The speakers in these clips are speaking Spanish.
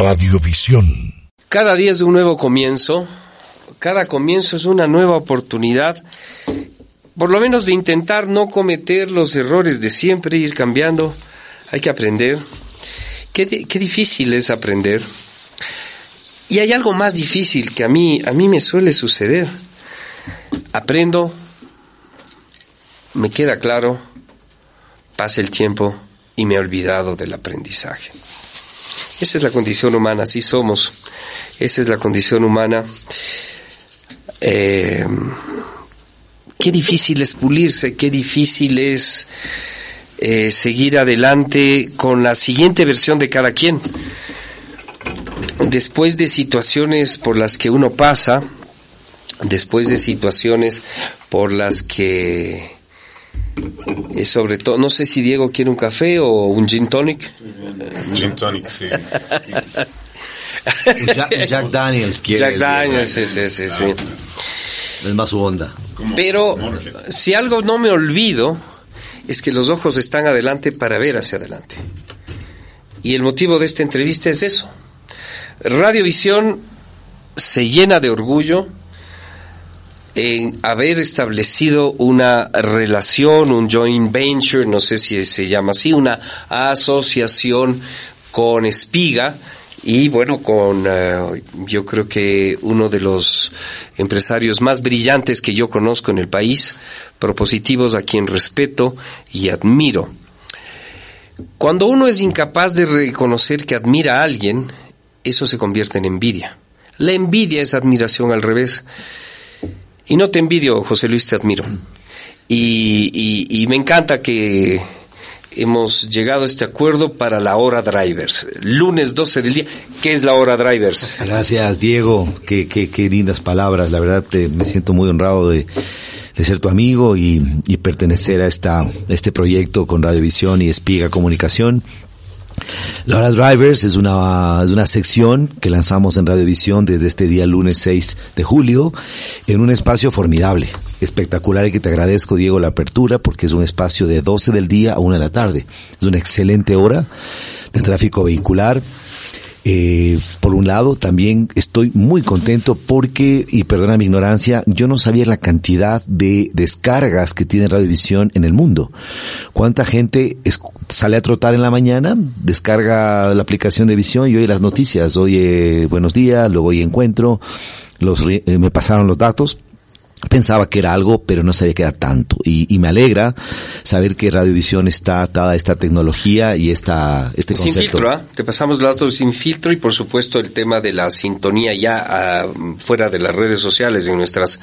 Radiovisión. Cada día es un nuevo comienzo, cada comienzo es una nueva oportunidad, por lo menos de intentar no cometer los errores de siempre, ir cambiando, hay que aprender. Qué, qué difícil es aprender. Y hay algo más difícil que a mí, a mí me suele suceder. Aprendo, me queda claro, pasa el tiempo y me he olvidado del aprendizaje. Esa es la condición humana, así somos. Esa es la condición humana. Eh, qué difícil es pulirse, qué difícil es eh, seguir adelante con la siguiente versión de cada quien. Después de situaciones por las que uno pasa, después de situaciones por las que, eh, sobre todo, no sé si Diego quiere un café o un gin tonic. Gin tonic, sí. Jack, Jack Daniels quiere. Jack el- Daniels, sí, sí, sí, sí. Es más su onda. Pero si algo no me olvido es que los ojos están adelante para ver hacia adelante. Y el motivo de esta entrevista es eso. Radiovisión se llena de orgullo en haber establecido una relación, un joint venture, no sé si se llama así, una asociación con Espiga y bueno, con eh, yo creo que uno de los empresarios más brillantes que yo conozco en el país, propositivos a quien respeto y admiro. Cuando uno es incapaz de reconocer que admira a alguien, eso se convierte en envidia. La envidia es admiración al revés. Y no te envidio, José Luis, te admiro. Y, y- y me encanta que hemos llegado a este acuerdo para la hora drivers. Lunes 12 del día. ¿Qué es la hora drivers? Gracias, Diego. Qué, qué, qué lindas palabras. La verdad, te- me siento muy honrado de, de ser tu amigo y, y pertenecer a esta, a este proyecto con Radiovisión y Espiga Comunicación. La Hora Drivers es una, es una sección que lanzamos en Radiovisión desde este día lunes 6 de julio en un espacio formidable, espectacular y que te agradezco Diego la apertura porque es un espacio de 12 del día a 1 de la tarde. Es una excelente hora de tráfico vehicular. Eh, por un lado, también estoy muy contento porque, y perdona mi ignorancia, yo no sabía la cantidad de descargas que tiene Radiovisión en el mundo. ¿Cuánta gente sale a trotar en la mañana, descarga la aplicación de visión y oye las noticias? Oye, buenos días, luego oye encuentro, los, eh, me pasaron los datos. Pensaba que era algo, pero no sabía que era tanto. Y, y me alegra saber que Radiovisión está atada a esta tecnología y esta, este Sin concepto. filtro, ¿ah? Te pasamos los datos sin filtro y por supuesto el tema de la sintonía ya ah, fuera de las redes sociales, en nuestras,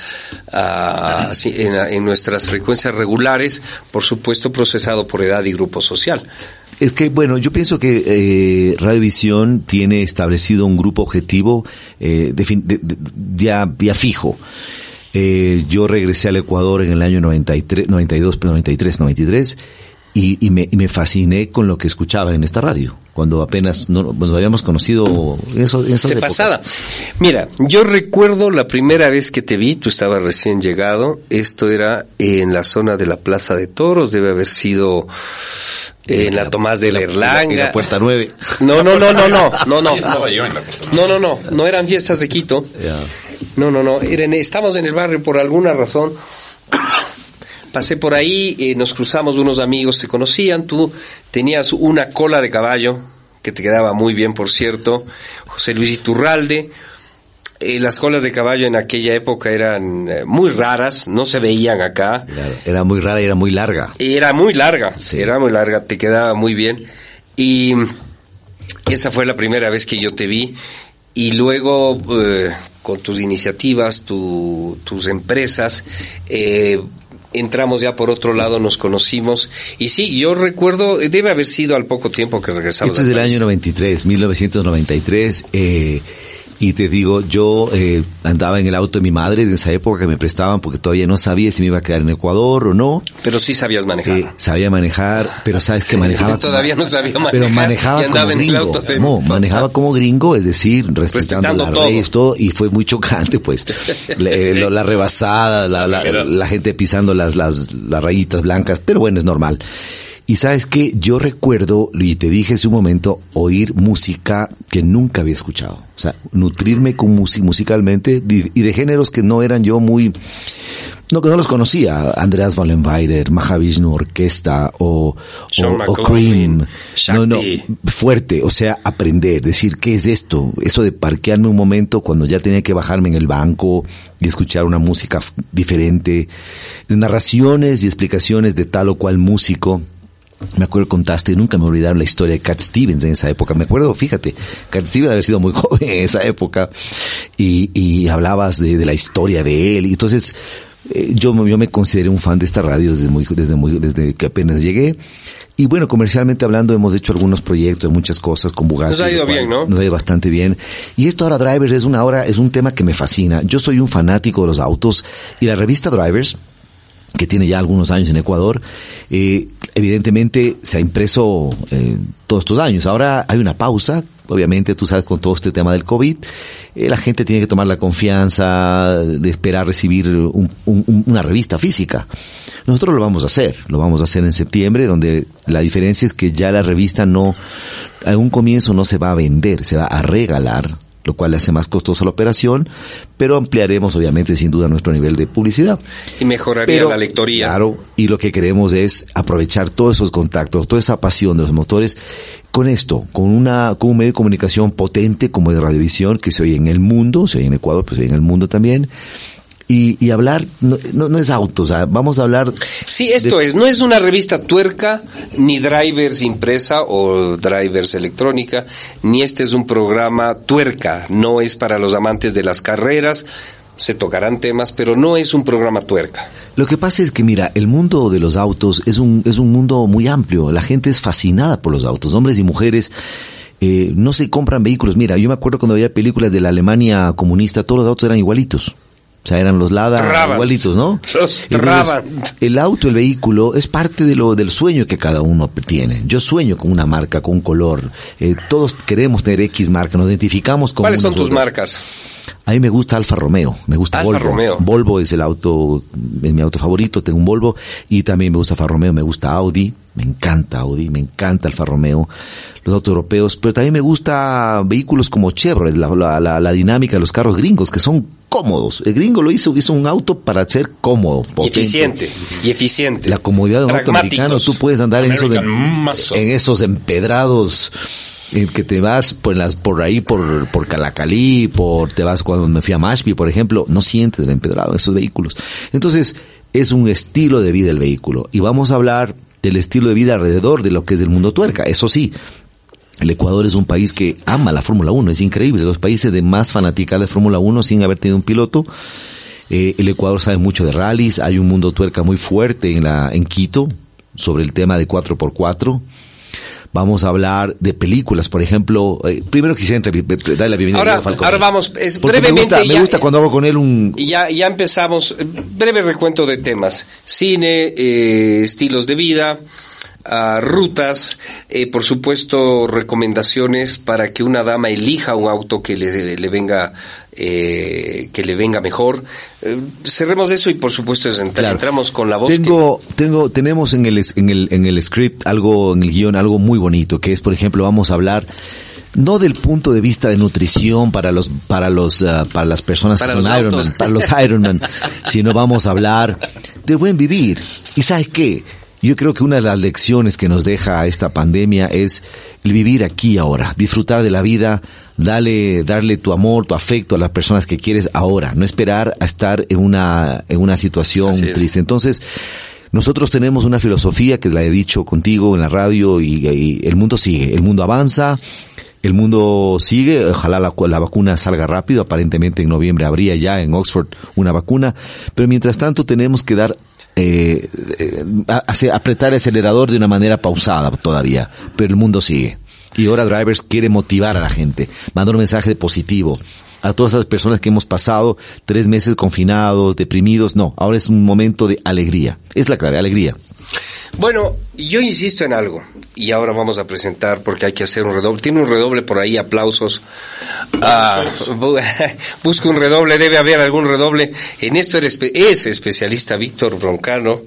ah, sí, en, en nuestras frecuencias regulares, por supuesto procesado por edad y grupo social. Es que, bueno, yo pienso que eh, Radiovisión tiene establecido un grupo objetivo eh, de de- de- ya, ya fijo. Eh, yo regresé al Ecuador en el año 93, 92, 93, 93 y, y, me, y me fasciné con lo que escuchaba en esta radio, cuando apenas no, nos habíamos conocido eso, en esas De épocas. pasada. Mira, yo recuerdo la primera vez que te vi, tú estabas recién llegado, esto era en la zona de la Plaza de Toros, debe haber sido en la Tomás de la- Berlanga. en la Puerta 9. No, no, no, no, no, no, no. Estaba yo en la puerta. No, no, no, no eran fiestas de Quito. No, no, no, estamos en el barrio por alguna razón. Pasé por ahí, eh, nos cruzamos unos amigos, te conocían, tú tenías una cola de caballo, que te quedaba muy bien, por cierto, José Luis Iturralde. Eh, las colas de caballo en aquella época eran eh, muy raras, no se veían acá. Claro, Era muy rara y era muy larga. Era muy larga, Sí. era muy larga, te quedaba muy bien. Y esa fue la primera vez que yo te vi. Y luego, eh, con tus iniciativas, tu- tus empresas, eh, entramos ya por otro lado, nos conocimos. Y sí, yo recuerdo, debe haber sido al poco tiempo que regresamos. Esto es del año 93, 1993. Eh, y te digo, yo eh, andaba en el auto de mi madre en esa época que me prestaban porque todavía no sabía si me iba a quedar en Ecuador o no. Pero sí sabías manejar. Eh, sabía manejar, pero sabes que manejaba. como- Todavía no sabía manejar Pero manejaba y andaba como en el gringo. auto de- No, manejaba como gringo, es decir, respetando, Respetando la todo. leyes, todo, y fue muy chocante, pues. la, eh, la rebasada, la, la- la gente pisando las, las, las rayitas blancas, pero bueno, es normal. Y sabes que yo recuerdo, y te dije hace un momento, oír música que nunca había escuchado. O sea, nutrirme con música musicalmente y de géneros que no eran yo muy, no, que no los conocía. Andreas Wallenweider, Mahavishnu Orquesta o, Sean o, Cream. No, no, fuerte, o sea, aprender, decir, ¿qué es esto? Eso de parquearme un momento cuando ya tenía que bajarme en el banco y escuchar una música diferente, narraciones y explicaciones de tal o cual músico. Me acuerdo contaste, nunca me olvidaron la historia de Cat Stevens en esa época. Me acuerdo, fíjate, Cat Stevens haber sido muy joven en esa época y, y hablabas de, de la historia de él. Y entonces, eh, yo, me- yo me consideré un fan de esta radio desde muy, desde muy, desde que apenas llegué. Y bueno, comercialmente hablando, hemos hecho algunos proyectos, muchas cosas con Bugatti. Nos ha ido bien, ¿no? Nos ha ido bastante bien. Y esto ahora Drivers es una hora, es un tema que me fascina. Yo soy un fanático de los autos y la revista Drivers, que tiene ya algunos años en Ecuador, eh, evidentemente se ha impreso eh, todos estos años. Ahora hay una pausa, obviamente tú sabes con todo este tema del COVID, eh, la gente tiene que tomar la confianza de esperar recibir un- un- un- una revista física. Nosotros lo vamos a hacer, lo vamos a hacer en septiembre, donde la diferencia es que ya la revista no, a un comienzo no se va a vender, se va a regalar lo cual le hace más costosa la operación, pero ampliaremos obviamente sin duda nuestro nivel de publicidad. Y mejoraría Pero, la lectoría. Claro, y lo que queremos es aprovechar todos esos contactos, toda esa pasión de los motores con esto, con una con un medio de comunicación potente como de Radiovisión que se oye en el mundo, se oye en Ecuador, pues se oye en el mundo también. Y, y hablar, no, no, no es auto, o sea, vamos a hablar... Sí, esto es, no es una revista tuerca, ni drivers impresa o drivers electrónica, ni este es un programa tuerca, no es para los amantes de las carreras, se tocarán temas, pero no es un programa tuerca. Lo que pasa es que, mira, el mundo de los autos es un, es un mundo muy amplio. La gente es fascinada por los autos, hombres y mujeres. eh, no se compran vehículos. Mira, yo me acuerdo cuando había películas de la Alemania comunista, todos los autos eran igualitos. O sea, eran los Lada Trabant. igualitos, ¿no? Los Entonces, el auto, el vehículo, es parte de lo, del sueño que cada uno tiene. Yo sueño con una marca, con un color. Eh, todos queremos tener X marca, nos identificamos con ¿Cuáles son tus otros. marcas? A mí me gusta Alfa Romeo, me gusta Alfa Volvo. Romeo. Volvo es el auto, es mi auto favorito, tengo un Volvo y también me gusta Alfa Romeo, me gusta Audi, me encanta Audi, me encanta Alfa Romeo, los autos europeos, pero también me gusta vehículos como Chevrolet, la, la, la- la dinámica de los carros gringos que son cómodos. El gringo lo hizo, hizo un auto para ser cómodo, Y potente. eficiente, y eficiente. La comodidad de un auto americano, tú puedes andar en esos, em- en esos empedrados en que te vas por las por ahí por por Calacalí, por te vas cuando me fui a Mashpi, por ejemplo, no sientes el empedrado esos vehículos. Entonces, es un estilo de vida el vehículo y vamos a hablar del estilo de vida alrededor de lo que es el mundo tuerca. Eso sí, el Ecuador es un país que ama la Fórmula 1, es increíble. Los países de más fanática de Fórmula 1 sin haber tenido un piloto. Eh, el Ecuador sabe mucho de rallies, hay un mundo tuerca muy fuerte en, la, en Quito sobre el tema de 4x4. Vamos a hablar de películas, por ejemplo. eh, primero quisiera darle la bienvenida Ahora- a Falcone. ahora vamos, es- Porque me brevemente me gusta cuando hago con él un... Ya, ya empezamos, eh, breve recuento de temas. Cine, eh, estilos de vida, rutas, eh, por supuesto recomendaciones para que una dama elija un auto que le, le venga eh, que le venga mejor. Eh, cerremos eso y por supuesto entra- Claro. entramos con la voz. que- Tengo, tengo, tenemos en el, en el, en el script algo, en el guion, algo muy bonito, que es, por ejemplo, vamos a hablar no del punto de vista de nutrición para los, para los, ah, para las personas Para que son Ironman, para los Ironman, sino vamos a hablar de buen vivir. ¿Y sabes qué? Yo creo que una de las lecciones que nos deja esta pandemia es el vivir aquí ahora, disfrutar de la vida, darle, darle tu amor, tu afecto a las personas que quieres ahora, no esperar a estar en una, en una situación triste. Entonces, nosotros tenemos una filosofía que la he dicho contigo en la radio y, y el mundo sigue, el mundo avanza, el mundo sigue, ojalá la, la vacuna salga rápido, aparentemente en noviembre habría ya en Oxford una vacuna, pero mientras tanto tenemos que dar eh, eh, apretar el acelerador de una manera pausada todavía, pero el mundo sigue. Y ahora Drivers quiere motivar a la gente, mandar un mensaje positivo a todas esas personas que hemos pasado tres meses confinados, deprimidos. No, ahora es un momento de alegría. Es la clave, alegría. Bueno, yo insisto en algo, y ahora vamos a presentar porque hay que hacer un redoble. Tiene un redoble por ahí, aplausos. Ah, bu- busca un redoble, debe haber algún redoble. En esto eres es especialista Víctor Broncano.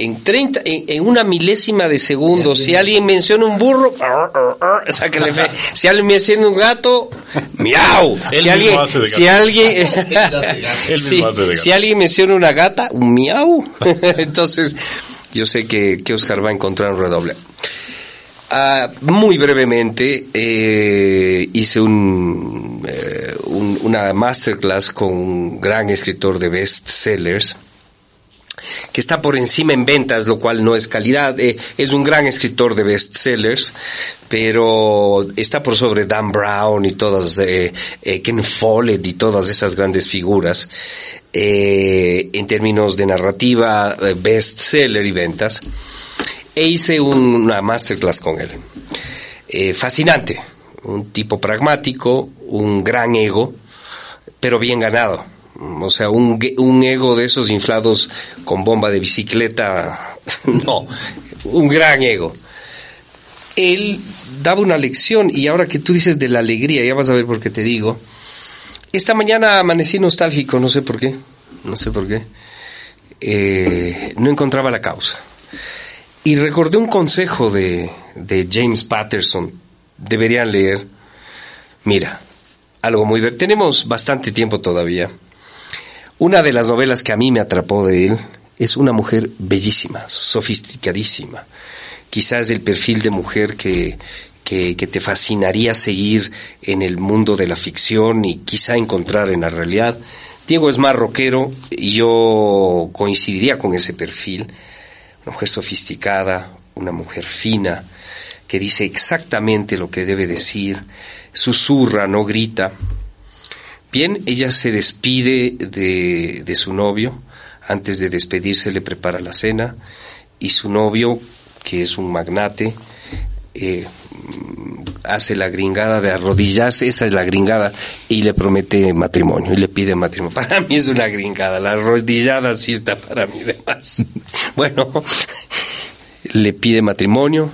En 30, en, en una milésima de segundo, si alguien menciona un burro, ar, ar, ar, sáquenle fe. Si alguien menciona un gato, miau. Si alguien, si alguien, gato. si alguien menciona una gata, un miau. Entonces, yo sé que, que Oscar va a encontrar un redoble. Ah, muy brevemente, eh, hice un, eh, un- una masterclass con un gran escritor de bestsellers que está por encima en ventas, lo cual no es calidad. Eh, es un gran escritor de bestsellers, pero está por sobre Dan Brown y todas, eh, eh, Ken Follett y todas esas grandes figuras en términos de narrativa, bestseller y ventas. E hice un- una masterclass con él. Fascinante, un tipo pragmático, un gran ego, pero bien ganado. O sea, un, un ego de esos inflados con bomba de bicicleta, no, un gran ego. Él daba una lección y ahora que tú dices de la alegría, ya vas a ver por qué te digo. Esta mañana amanecí nostálgico, no sé por qué, no sé por qué. Eh, no encontraba la causa. Y recordé un consejo de, de James Patterson. Deberían leer. Mira, algo muy... Tenemos bastante tiempo todavía. Una de las novelas que a mí me atrapó de él es una mujer bellísima, sofisticadísima. Quizás el perfil de mujer que, que, que te fascinaría seguir en el mundo de la ficción y quizá encontrar en la realidad. Diego es más rockero y yo coincidiría con ese perfil. Una mujer sofisticada, una mujer fina, que dice exactamente lo que debe decir, susurra, no grita. Bien, ella se despide de, de su novio. Antes de despedirse le prepara la cena. Y su novio, que es un magnate, eh, hace la gringada de arrodillarse, esa es la gringada, y le promete matrimonio, y le pide matrimonio. Para mí es una gringada, la arrodillada sí está para mí de más. Bueno, le pide matrimonio,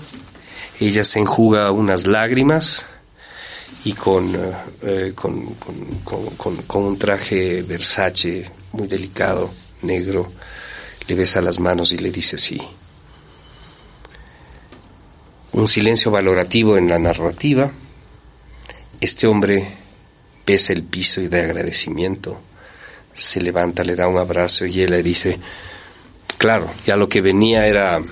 ella se enjuga unas lágrimas, y con, eh, eh, con- con- con- con un traje Versace muy delicado, negro, le besa las manos y le dice sí. Un silencio valorativo en la narrativa. Este hombre besa el piso y de agradecimiento. Se levanta, le da un abrazo y él le dice, claro, ya lo que venía era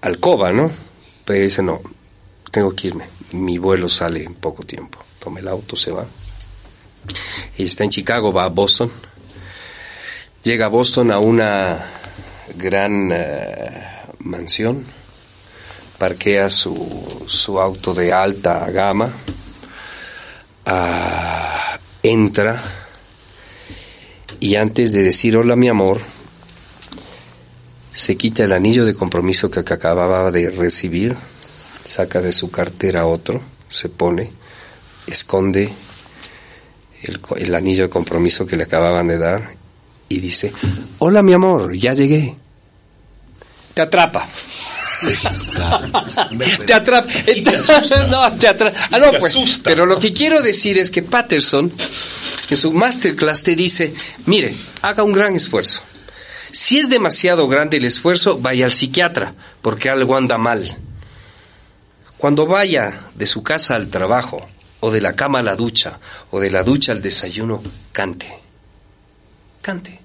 alcoba, ¿no? Pero dice, no, tengo que irme. Mi vuelo sale en poco tiempo. Toma el auto, se va. Ella está en Chicago, va a Boston. Llega a Boston a una gran eh, mansión. Parquea su, su auto de alta gama. Ah, entra. Y antes de decir hola mi amor, se quita el anillo de compromiso que acababa de recibir, saca de su cartera otro, se pone, esconde el, anillo de compromiso que le acababan de dar y dice, hola mi amor, ya llegué. Te atrapa. te atrapa. no, te atrapa. Ah, no, pues, asusta. pero lo que quiero decir es que Patterson, en su masterclass, te dice, mire, haga un gran esfuerzo. Si es demasiado grande el esfuerzo, vaya al psiquiatra, porque algo anda mal. Cuando vaya de su casa al trabajo, o de la cama a la ducha, o de la ducha al desayuno, cante. Cante.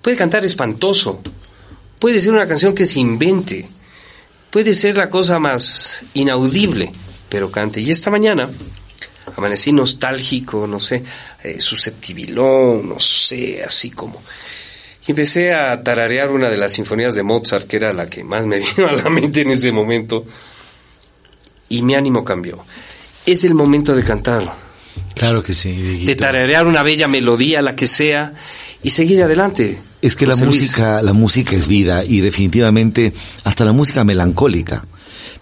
Puede cantar espantoso. Puede ser una canción que se invente. Puede ser la cosa más inaudible, pero cante. Y esta mañana amanecí nostálgico, no sé, eh, susceptibilón, no sé, así como... Y empecé a tararear una de las sinfonías de Mozart, que era la que más me vino a la mente en ese momento, y mi ánimo cambió. Es el momento de cantar, Claro que sí. de tararear una bella melodía, la que sea, y seguir adelante. Es que la José Luis. música, la música es vida y definitivamente hasta la música melancólica.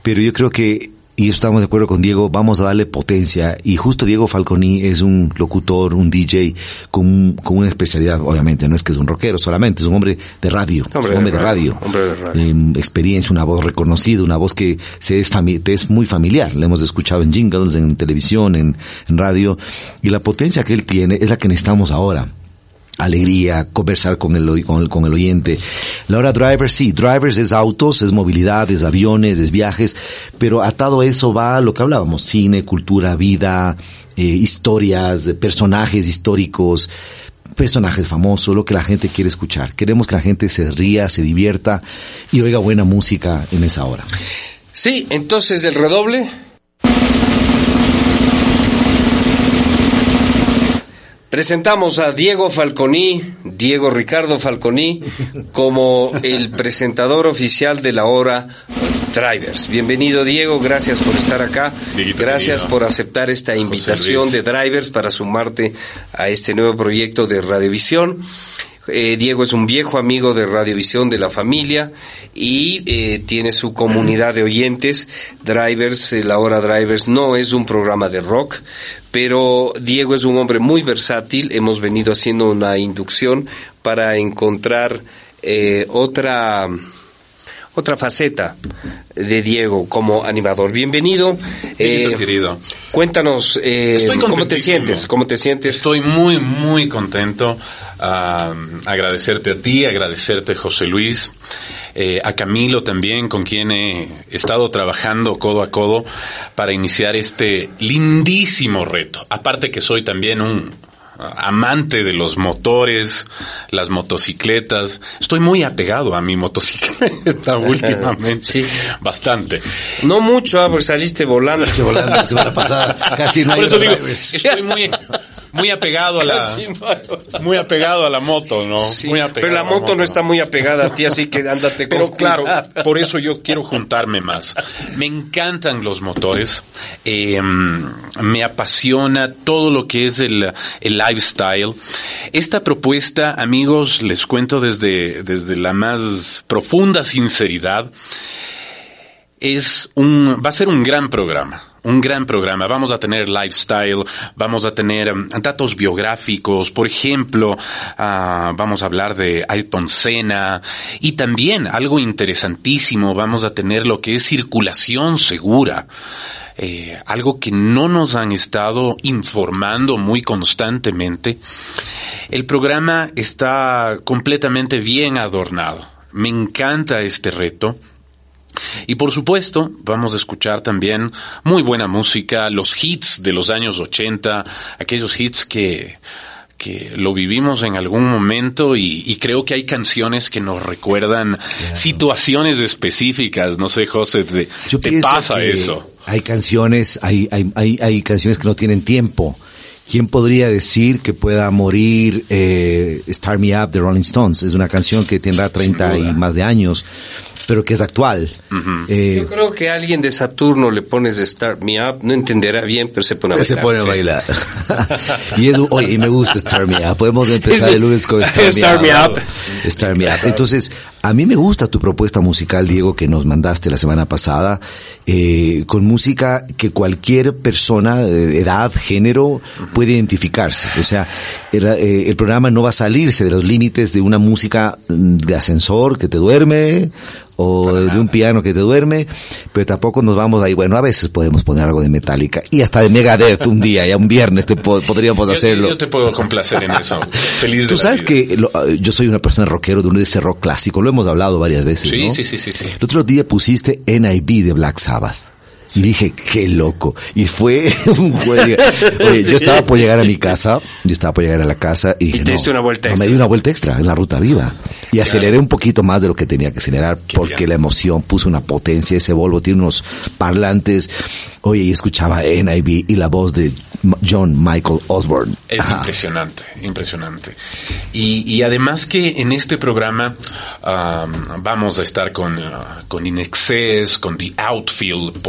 Pero yo creo que, y estamos de acuerdo con Diego, vamos a darle potencia. Y justo Diego Falconi es un locutor, un DJ con, con una especialidad, obviamente, no es que es un rockero solamente, es un hombre de radio, es Hombre un hombre de radio. radio, hombre de radio. Eh, experiencia, una voz reconocida, una voz que se es, te es muy familiar. La hemos escuchado en jingles, en televisión, en, en radio. Y la potencia que él tiene es la que necesitamos ahora alegría, conversar con el, con el, con el oyente. La hora drivers, sí, drivers es autos, es movilidad, es aviones, es viajes, pero atado a eso va lo que hablábamos, cine, cultura, vida, eh, historias, personajes históricos, personajes famosos, lo que la gente quiere escuchar. Queremos que la gente se ría, se divierta y oiga buena música en esa hora. Sí, entonces el redoble. Presentamos a Diego Falconi, Diego Ricardo Falconi, como el presentador oficial de la hora Drivers. Bienvenido Diego, gracias por estar acá. Dieguito gracias querido. por aceptar esta invitación de Drivers para sumarte a este nuevo proyecto de Radiovisión. Eh, Diego es un viejo amigo de Radiovisión de la familia y eh, tiene su comunidad de oyentes. Drivers, eh, la hora Drivers no es un programa de rock, pero Diego es un hombre muy versátil. Hemos venido haciendo una inducción para encontrar eh, otra otra faceta de Diego como animador. Bienvenido. Eh, querido. Cuéntanos eh, cómo te sientes, cómo te sientes. Estoy muy, muy contento. ah, agradecerte a ti, agradecerte José Luis, eh, a Camilo también, con quien he estado trabajando codo a codo para iniciar este lindísimo reto. Aparte que soy también un amante de los motores, las motocicletas. Estoy muy apegado a mi motocicleta últimamente. Sí. Bastante. No mucho, ah, porque saliste volando. Volando la semana pasada, casi no Por hay eso digo, estoy muy, muy apegado a la, muy apegado a la moto, ¿no? Sí, Muy apegado pero la a moto no está muy apegada a ti, así que ándate con Pero claro, por eso yo quiero juntarme más. Me encantan los motores, eh, me apasiona todo lo que es el, el lifestyle. Esta propuesta, amigos, les cuento desde, desde la más profunda sinceridad, es un, va a ser un gran programa. Un gran programa. Vamos a tener lifestyle, vamos a tener um, datos biográficos, por ejemplo, ah, vamos a hablar de Ayrton Senna y también algo interesantísimo, vamos a tener lo que es circulación segura. Eh, algo que no nos han estado informando muy constantemente. El programa está completamente bien adornado. Me encanta este reto. Y por supuesto, vamos a escuchar también muy buena música, los hits de los años 80, aquellos hits que, que lo vivimos en algún momento y, y creo que hay canciones que nos recuerdan situaciones específicas. No sé, José, ¿te, Yo te pasa eso? Hay canciones, hay, hay, hay, hay canciones que no tienen tiempo. ¿Quién podría decir que pueda morir eh, Start Me Up de Rolling Stones? Es una canción que tendrá 30 y más de años, pero que es actual. Eh, Yo creo que a alguien de Saturno le pones Start Me Up, no entenderá bien, pero se pone a bailar. se pone a Sí. bailar. y es, oye, y me gusta Start Me Up. Podemos empezar el lunes con Start, Start Me Me Up. Up. Start Me Up. Entonces, a mí me gusta tu propuesta musical, Diego, que nos mandaste la semana pasada, eh, con música que cualquier persona, de edad, género, puede identificarse. O sea, eh, el programa no va a salirse de los límites de una música mm, de ascensor que te duerme, o de un piano que te duerme, pero tampoco nos vamos ahí, bueno, a veces podemos poner algo de Metallica, y hasta de Megadeth un día, ya un viernes te po- podríamos Yo- hacerlo. Yo, te puedo complacer en eso. Feliz de Tú sabes vida. que lo- eh, yo soy una persona rockero de un de ese rock clásico, lo hemos hablado varias veces, Sí, ¿no? sí, sí, sí, sí. El otro día pusiste NIB de Black Sabbath. Y dije, qué loco. Y fue un fue- Oye, Sí. yo estaba por llegar a mi casa, yo estaba por llegar a la casa y dije, te no, diste una vuelta no, extra. Me di una vuelta extra en la ruta viva. Y aceleré un poquito más de lo que tenía que acelerar porque bien. la emoción puso una potencia. Ese Volvo tiene unos parlantes. Oye, y escuchaba NIB y la voz de John Michael Osborne. Es Ajá. impresionante, impresionante. Y, y además que en este programa am, vamos a estar con, ah, con Inexcess, con The Outfield,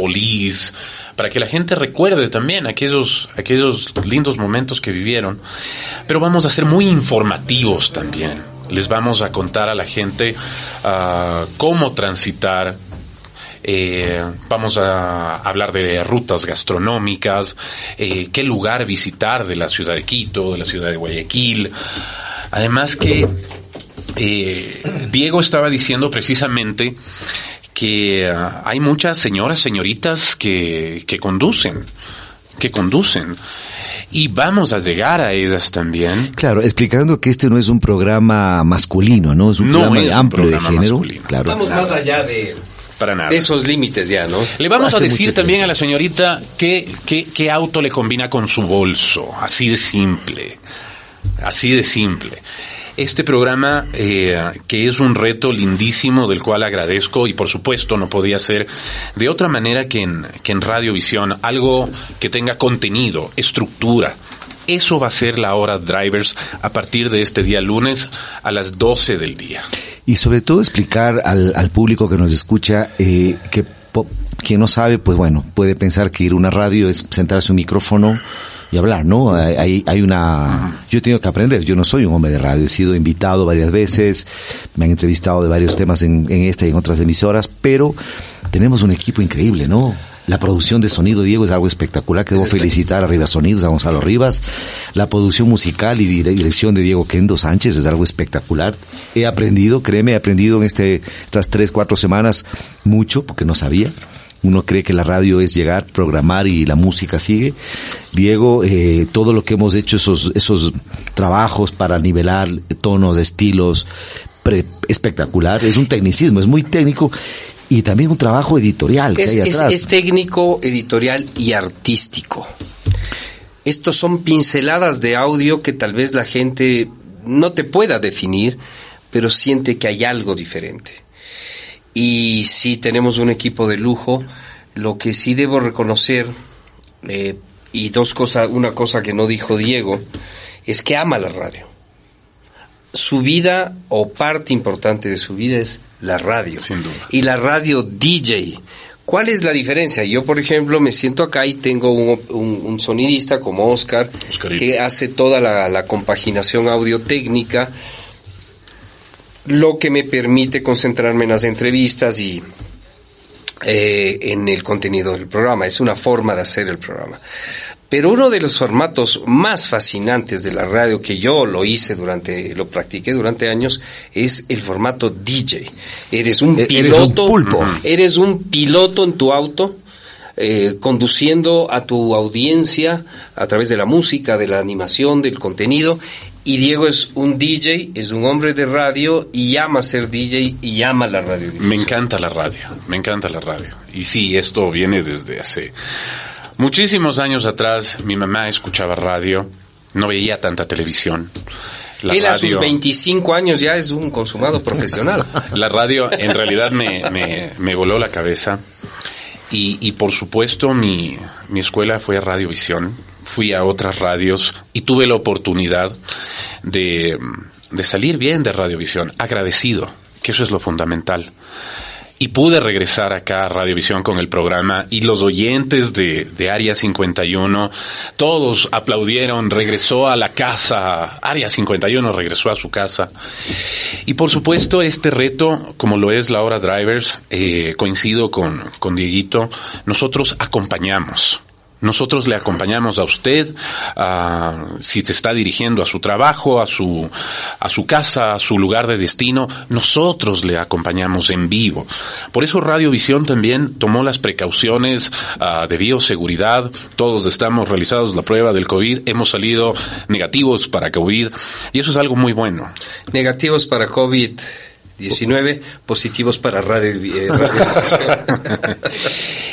Para que la gente recuerde también aquellos, aquellos lindos momentos que vivieron. Pero vamos a ser muy informativos también. les vamos a contar a la gente ah, cómo transitar. eh, vamos a hablar de rutas gastronómicas, eh, qué lugar visitar de la ciudad de Quito, de la ciudad de Guayaquil. Además que eh, Diego estaba diciendo precisamente que ah, hay muchas señoras, señoritas que, que conducen, que conducen. Y vamos a llegar a ellas también. Claro, explicando que este no es un programa masculino, ¿no? Es un No programa es un amplio de género. masculino. Claro. Estamos más allá de, Para nada. de esos límites ya, ¿no? Le vamos a decir también a la señorita qué, qué, qué auto le combina con su bolso. Así de simple. Así de simple. Este programa, eh, que es un reto lindísimo del cual agradezco y por supuesto no podía ser de otra manera que en, que en Radiovisión, algo que tenga contenido, estructura. Eso va a ser la hora Drivers a partir de este día lunes a las 12 del día. Y sobre todo explicar al, al público que nos escucha eh, que quien no sabe, pues bueno, puede pensar que ir a una radio es sentarse un micrófono y hablar, ¿no? Hay, hay- una... Yo he tenido que aprender, yo no soy un hombre de radio, he sido invitado varias veces, me han entrevistado de varios temas en, en esta y en otras emisoras, pero tenemos un equipo increíble, ¿no? La producción de sonido, Diego, es algo espectacular que debo felicitar a Rivas Sonidos, a Gonzalo Rivas. La producción musical y dire- dirección de Diego Kendo Sánchez es algo espectacular. He aprendido, créeme, he aprendido en este, estas tres, cuatro semanas mucho, porque no sabía. Uno cree que la radio es llegar, programar y la música sigue. Diego, eh, todo lo que hemos hecho, esos, esos trabajos para nivelar tonos, estilos, pre- espectacular. Es un tecnicismo, es muy técnico y también un trabajo editorial que Es, hay es técnico, editorial y artístico. Estos son pinceladas de audio que tal vez la gente no te pueda definir, pero siente que hay algo diferente. Y sí tenemos un equipo de lujo. Lo que sí debo reconocer, eh, y dos cosas, una cosa que no dijo Diego, es que ama la radio. Su vida o parte importante de su vida es la radio. Sin duda. Y la radio DJ. ¿Cuál es la diferencia? Yo, por ejemplo, me siento acá y tengo un, un- un sonidista como Oscar, Oscarito. que hace toda la, la compaginación audio-técnica, lo que me permite concentrarme en las entrevistas y eh, en el contenido del programa. Es una forma de hacer el programa. Pero uno de los formatos más fascinantes de la radio que yo lo hice durante, lo practiqué durante años, es el formato DJ. Eres un E- eres piloto, un pulpo. eres un piloto en tu auto, eh, conduciendo a tu audiencia a través de la música, de la animación, del contenido. Y Diego es un DJ, es un hombre de radio y ama ser DJ y ama la radio. Me encanta la radio, me encanta la radio. Y sí, esto viene desde hace muchísimos años atrás. Mi mamá escuchaba radio, no veía tanta televisión. La Él a sus radio, 25 años ya es un consumado profesional. la radio en realidad me, me, me voló la cabeza. Y, y por supuesto mi, mi escuela fue a Radiovisión, fui a otras radios y tuve la oportunidad de, de salir bien de Radiovisión, agradecido, que eso es lo fundamental. Y pude regresar acá a Radiovisión con el programa y los oyentes de, de Área 51, todos aplaudieron, regresó a la casa, Área 51 regresó a su casa. Y por supuesto este reto, como lo es la hora Drivers, eh, coincido con, con Dieguito, nosotros acompañamos. Nosotros le acompañamos a usted, a, si se está dirigiendo a su trabajo, a su, a su casa, a su lugar de destino, nosotros le acompañamos en vivo. Por eso Radiovisión también tomó las precauciones ah, de bioseguridad. Todos estamos realizados la prueba del COVID, hemos salido negativos para COVID y eso es algo muy bueno. Negativos para COVID-19, positivos para radio. eh, radio-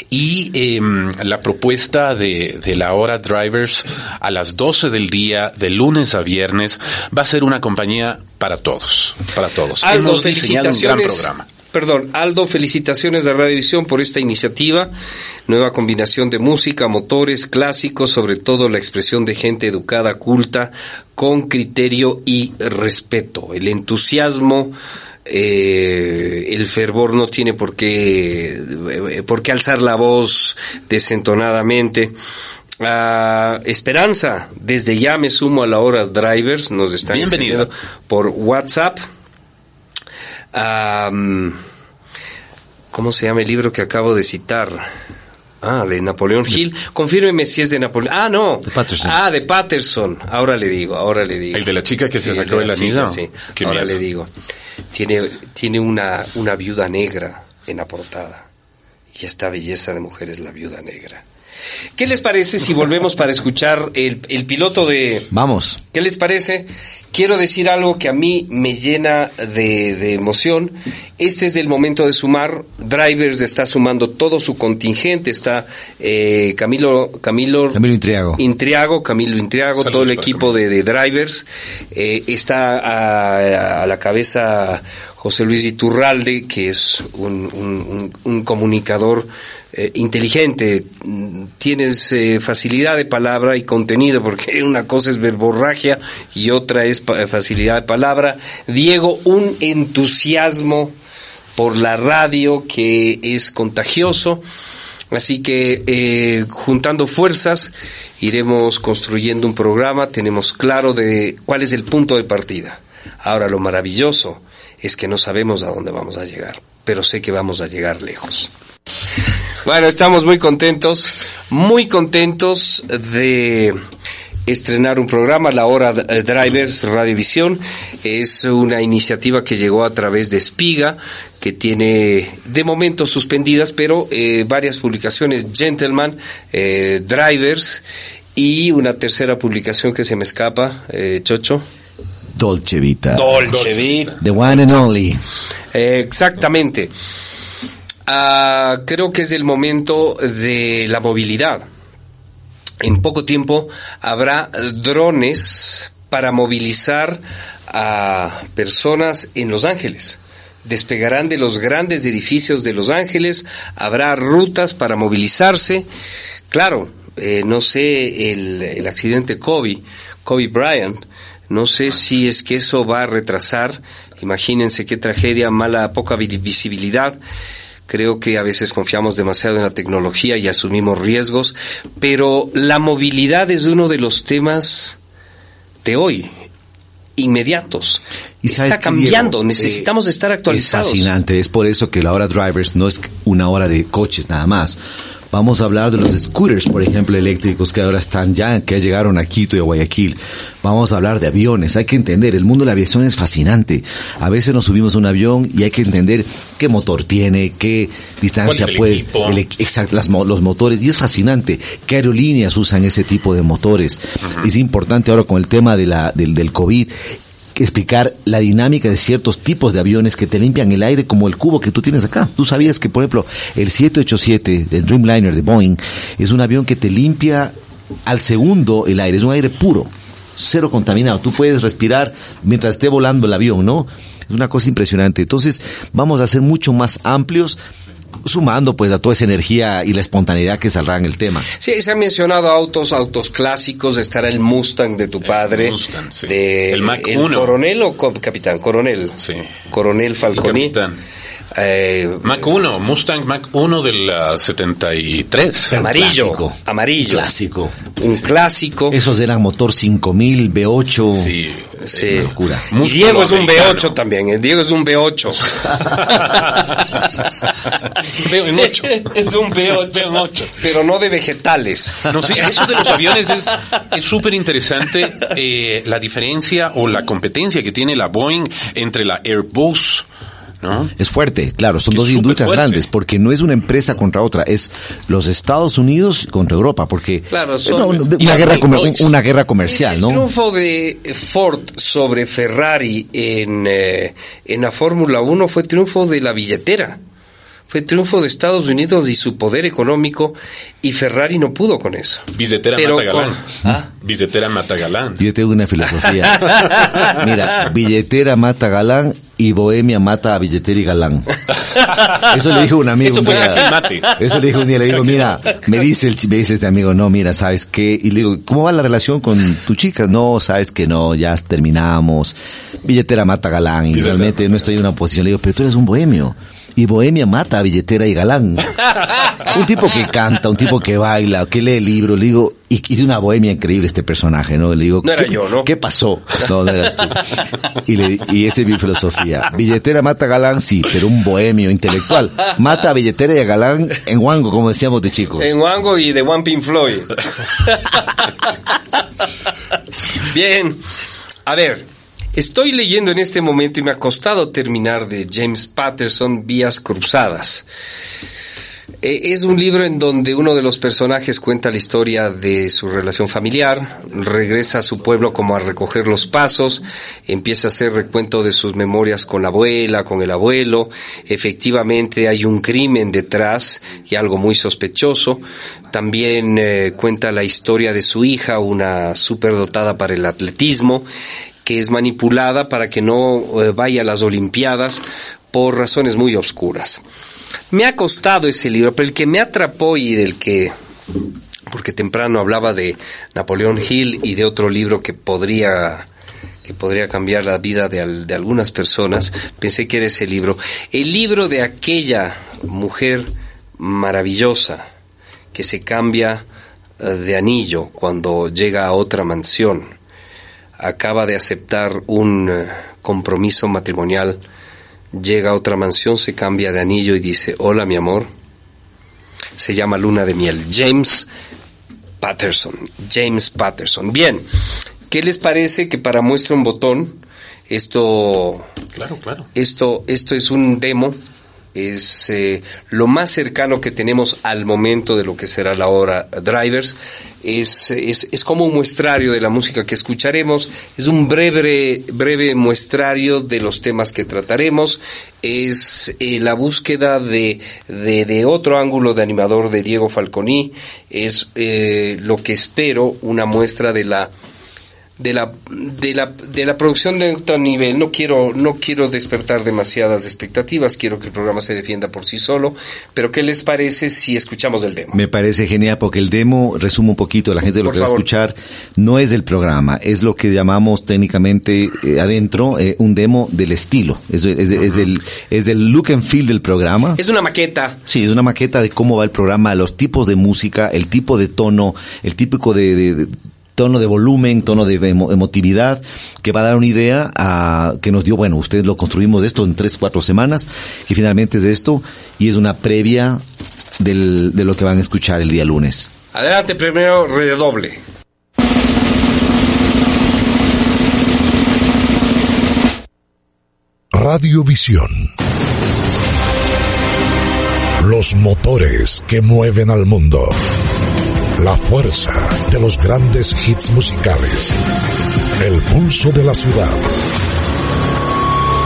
Y eh, la propuesta de, de la hora Drivers a las 12 del día, de lunes a viernes, va a ser una compañía para todos, para todos. Aldo, Hemos diseñado un gran felicitaciones. programa. Perdón, Aldo, felicitaciones de Radiovisión por esta iniciativa. Nueva combinación de música, motores, clásicos, sobre todo la expresión de gente educada, culta, con criterio y respeto. El entusiasmo, eh, el fervor no tiene por qué, eh, por qué alzar la voz desentonadamente. Ah, Esperanza, desde ya me sumo a la hora drivers, nos están Bienvenido. por WhatsApp. Ah, mm, ¿Cómo se llama el libro que acabo de citar? Ah, de Napoleón Hill. Confírmeme si es de Napoleón. Ah, no. De Patterson. Ah, de Patterson. Ahora le digo, ahora le digo. ¿El de la chica que se el sacó de la anillo? Sí, Qué ahora miedo. le digo. Tiene, tiene una, una viuda negra en la portada. Y esta belleza de mujer es la viuda negra. ¿Qué les parece si volvemos para escuchar el, el piloto de... Vamos. ¿Qué les parece? Quiero decir algo que a mí me llena de, de emoción. Este es el momento de sumar. Drivers está sumando todo su contingente. Está eh, Camilo, Camilo, Camilo Intriago. Intriago, Camilo Intriago, Saludos todo el equipo de, de drivers. Eh, está a, a la cabeza José Luis Iturralde, que es un, un- un- un comunicador eh, inteligente. Tienes eh, facilidad de palabra y contenido, porque una cosa es verborragia y otra es facilidad de palabra. Diego, un entusiasmo por la radio que es contagioso. Así que eh, juntando fuerzas iremos construyendo un programa, tenemos claro de cuál es el punto de partida. Ahora lo maravilloso es que no sabemos a dónde vamos a llegar, pero sé que vamos a llegar lejos. Bueno, estamos muy contentos, muy contentos de estrenar un programa, La Hora eh, Drivers Radiovisión. Es una iniciativa que llegó a través de Espiga, que tiene de momento suspendidas, pero eh, varias publicaciones, Gentleman, eh, Drivers y una tercera publicación que se me escapa, eh, Chocho. Dolce Vita. Dolce Vita. The one and only. Eh, exactamente. Ah, creo que es el momento de la movilidad. En poco tiempo habrá drones para movilizar a personas en Los Ángeles. Despegarán de los grandes edificios de Los Ángeles, habrá rutas para movilizarse. Claro, eh, no sé el, el accidente Kobe, Kobe Bryant, no sé si es que eso va a retrasar. Imagínense qué tragedia, mala, poca vi- visibilidad. Creo que a veces confiamos demasiado en la tecnología y asumimos riesgos, pero la movilidad es uno de los temas de hoy, inmediatos. ¿Y Está cambiando, Diego? necesitamos Eh, estar actualizados. Es fascinante, es por eso que la hora drivers no es una hora de coches nada más. Vamos a hablar de los scooters, por ejemplo, eléctricos que ahora están ya, que llegaron a Quito y a Guayaquil. Vamos a hablar de aviones. Hay que entender, el mundo de la aviación es fascinante. A veces nos subimos a un avión y hay que entender qué motor tiene, qué distancia ¿Cuál es el puede, el e- exacto, las los motores. Y es fascinante qué aerolíneas usan ese tipo de motores. Es importante ahora con el tema de la, del, del COVID explicar la dinámica de ciertos tipos de aviones que te limpian el aire como el cubo que tú tienes acá. Tú sabías que, por ejemplo, el 787 del Dreamliner de Boeing es un avión que te limpia al segundo el aire, es un aire puro, cero contaminado. Tú puedes respirar mientras esté volando el avión, ¿no? Es una cosa impresionante. Entonces, vamos a ser mucho más amplios sumando pues a toda esa energía y la espontaneidad que saldrá en el tema. Sí, se han mencionado autos, autos clásicos, estará el Mustang de tu padre, Mustang, sí. de El Mach 1. coronel o capitán, coronel, Sí. coronel Falconi, El capitán. Eh, Mac 1, Mustang Mac 1 del ah, 73. amarillo, clásico. amarillo, Clásico. un clásico, Esos eran motor 5000, V8. Sí. sí. Locura. Y Diego es un americano. V8 también, el Diego es un V8. Veo en ocho. es un V8, pero no de vegetales. No, sí, eso de los aviones es es súper interesante eh, la diferencia o la competencia que tiene la Boeing entre la Airbus, ¿no? Es fuerte, claro, son Que dos industrias grandes, porque no es una empresa contra otra, es los Estados Unidos contra Europa, porque Claro, eh, son- no, una, guerra comer- una guerra comercial, El ¿no? triunfo de Ford sobre Ferrari en, eh, en la Fórmula 1 fue triunfo de la billetera. Fue triunfo de Estados Unidos y su poder económico y Ferrari no pudo con eso. Billetera Pero mata galán. con- ¿Ah? Billetera mata galán. Yo tengo una filosofía. Mira, billetera mata galán y bohemia mata a billetera y galán. Eso le dijo un amigo Eso un día. Mate. Eso le dijo un día, le digo, mira, me dice el me dice este amigo, no, mira, ¿sabes qué? Y le digo, ¿cómo va la relación con tu chica? No, sabes que no, ya terminamos. Billetera mata galán y Billetera realmente mata no estoy en una posición. Le digo, pero tú eres un bohemio. Y Bohemia mata a billetera y galán. un tipo que canta, un tipo que baila, que lee libros, le digo, y, y de una bohemia increíble este personaje, ¿no? Le digo, No era ¿qué, yo, ¿no? ¿Qué pasó? No, no eras tú. Y, le, y esa es mi filosofía. Billetera mata a galán, sí, pero un bohemio intelectual. Mata a billetera y a galán en Wango, como decíamos de chicos. En Wango y de One Pink Floyd. Bien, a ver, estoy leyendo en este momento y me ha costado terminar de James Patterson, Vías Cruzadas. Eh, Es un libro en donde uno de los personajes cuenta la historia de su relación familiar, regresa a su pueblo como a recoger los pasos, empieza a hacer recuento de sus memorias con la abuela, con el abuelo, efectivamente hay un crimen detrás y algo muy sospechoso, también eh, cuenta la historia de su hija, una superdotada para el atletismo, que es manipulada para que no eh, vaya a las Olimpiadas por razones muy obscuras. Me ha costado ese libro, pero el que me atrapó y del que, porque temprano hablaba de Napoleón Hill y de otro libro que podría que podría cambiar la vida de, al- de algunas personas, pensé que era ese libro. El libro de aquella mujer maravillosa que se cambia eh, de anillo cuando llega a otra mansión, acaba de aceptar un eh, compromiso matrimonial llega a otra mansión, se cambia de anillo y dice, hola mi amor. Se llama Luna de Miel. James Patterson. James Patterson. Bien, ¿qué les parece que para muestra un botón, esto, Claro, claro. esto, esto es un demo, es eh, lo más cercano que tenemos al momento de lo que será la obra Drivers. Es, es, es como un muestrario de la música que escucharemos, es un breve, breve muestrario de los temas que trataremos, es eh, la búsqueda de, de, de otro ángulo de animador de Diego Falconi, es eh, lo que espero, una muestra de la de la, de la, de la producción de alto nivel. No quiero, no quiero despertar demasiadas expectativas, quiero que el programa se defienda por sí solo, pero ¿qué les parece si escuchamos el demo? Me parece genial porque el demo resume un poquito, la gente lo Por que va a escuchar no es del programa, es lo que llamamos técnicamente eh, adentro eh, un demo del estilo, es, es- es del, es del look and feel del programa. Es una maqueta. Sí, es una maqueta de cómo va el programa, los tipos de música, el tipo de tono, el típico de tono de volumen, tono de emo- emotividad, que va a dar una idea a, que nos dio, bueno, ustedes lo construimos esto en tres, cuatro semanas, y finalmente es esto, y es una previa del, de lo que van a escuchar el día lunes. Adelante, primero redoble. Radiovisión. Los motores que mueven al mundo. La fuerza de los grandes hits musicales. El pulso de la ciudad.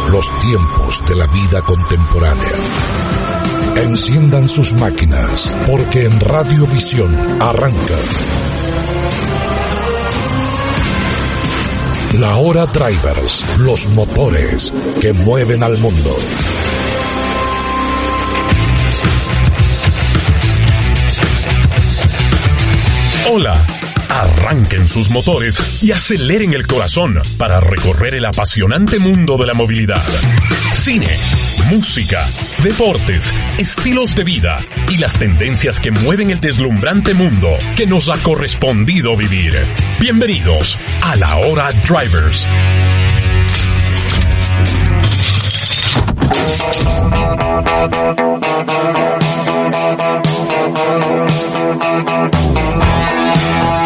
Los tiempos de la vida contemporánea. Enciendan sus máquinas porque en Radiovisión arranca. La hora drivers, los motores que mueven al mundo. Hola. Arranquen sus motores y aceleren el corazón para recorrer el apasionante mundo de la movilidad. Cine, música, deportes, estilos de vida y las tendencias que mueven el deslumbrante mundo que nos ha correspondido vivir. Bienvenidos a la hora Drivers. Yeah.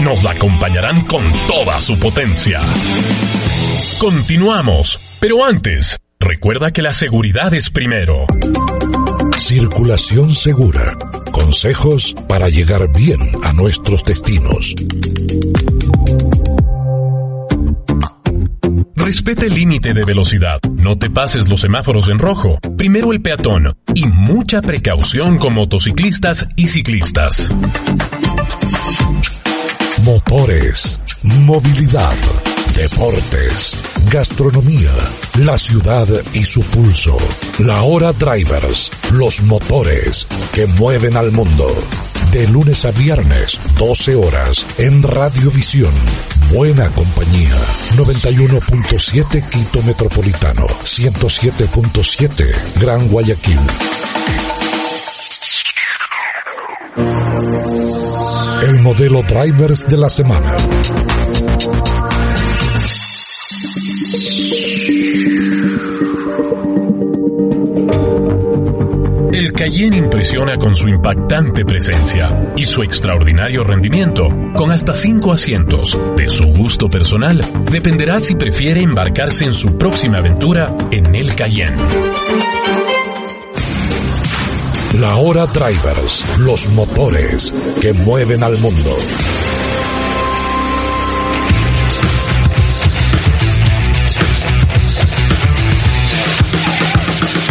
Nos acompañarán con toda su potencia. Continuamos, pero antes, recuerda que la seguridad es primero. Circulación segura. Consejos para llegar bien a nuestros destinos. Respeta el límite de velocidad. No te pases los semáforos en rojo. Primero el peatón. Y mucha precaución con motociclistas y ciclistas. Motores, movilidad, deportes, gastronomía, la ciudad y su pulso. La hora drivers, los motores que mueven al mundo. De lunes a viernes, 12 horas, en Radiovisión. Buena compañía. 91.7 Quito Metropolitano. 107.7 Gran Guayaquil. Modelo drivers de la semana. El Cayenne impresiona con su impactante presencia y su extraordinario rendimiento, con hasta cinco asientos. De su gusto personal, dependerá si prefiere embarcarse en su próxima aventura en el Cayenne. La hora drivers, los motores que mueven al mundo.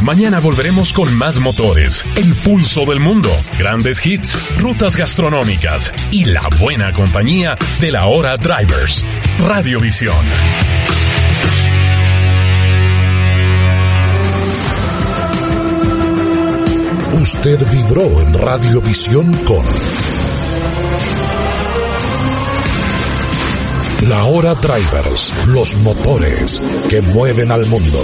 Mañana volveremos con más motores, el pulso del mundo, grandes hits, rutas gastronómicas y la buena compañía de la hora Drivers. Radiovisión. Usted vibró en Radiovisión con La hora drivers, los motores que mueven al mundo.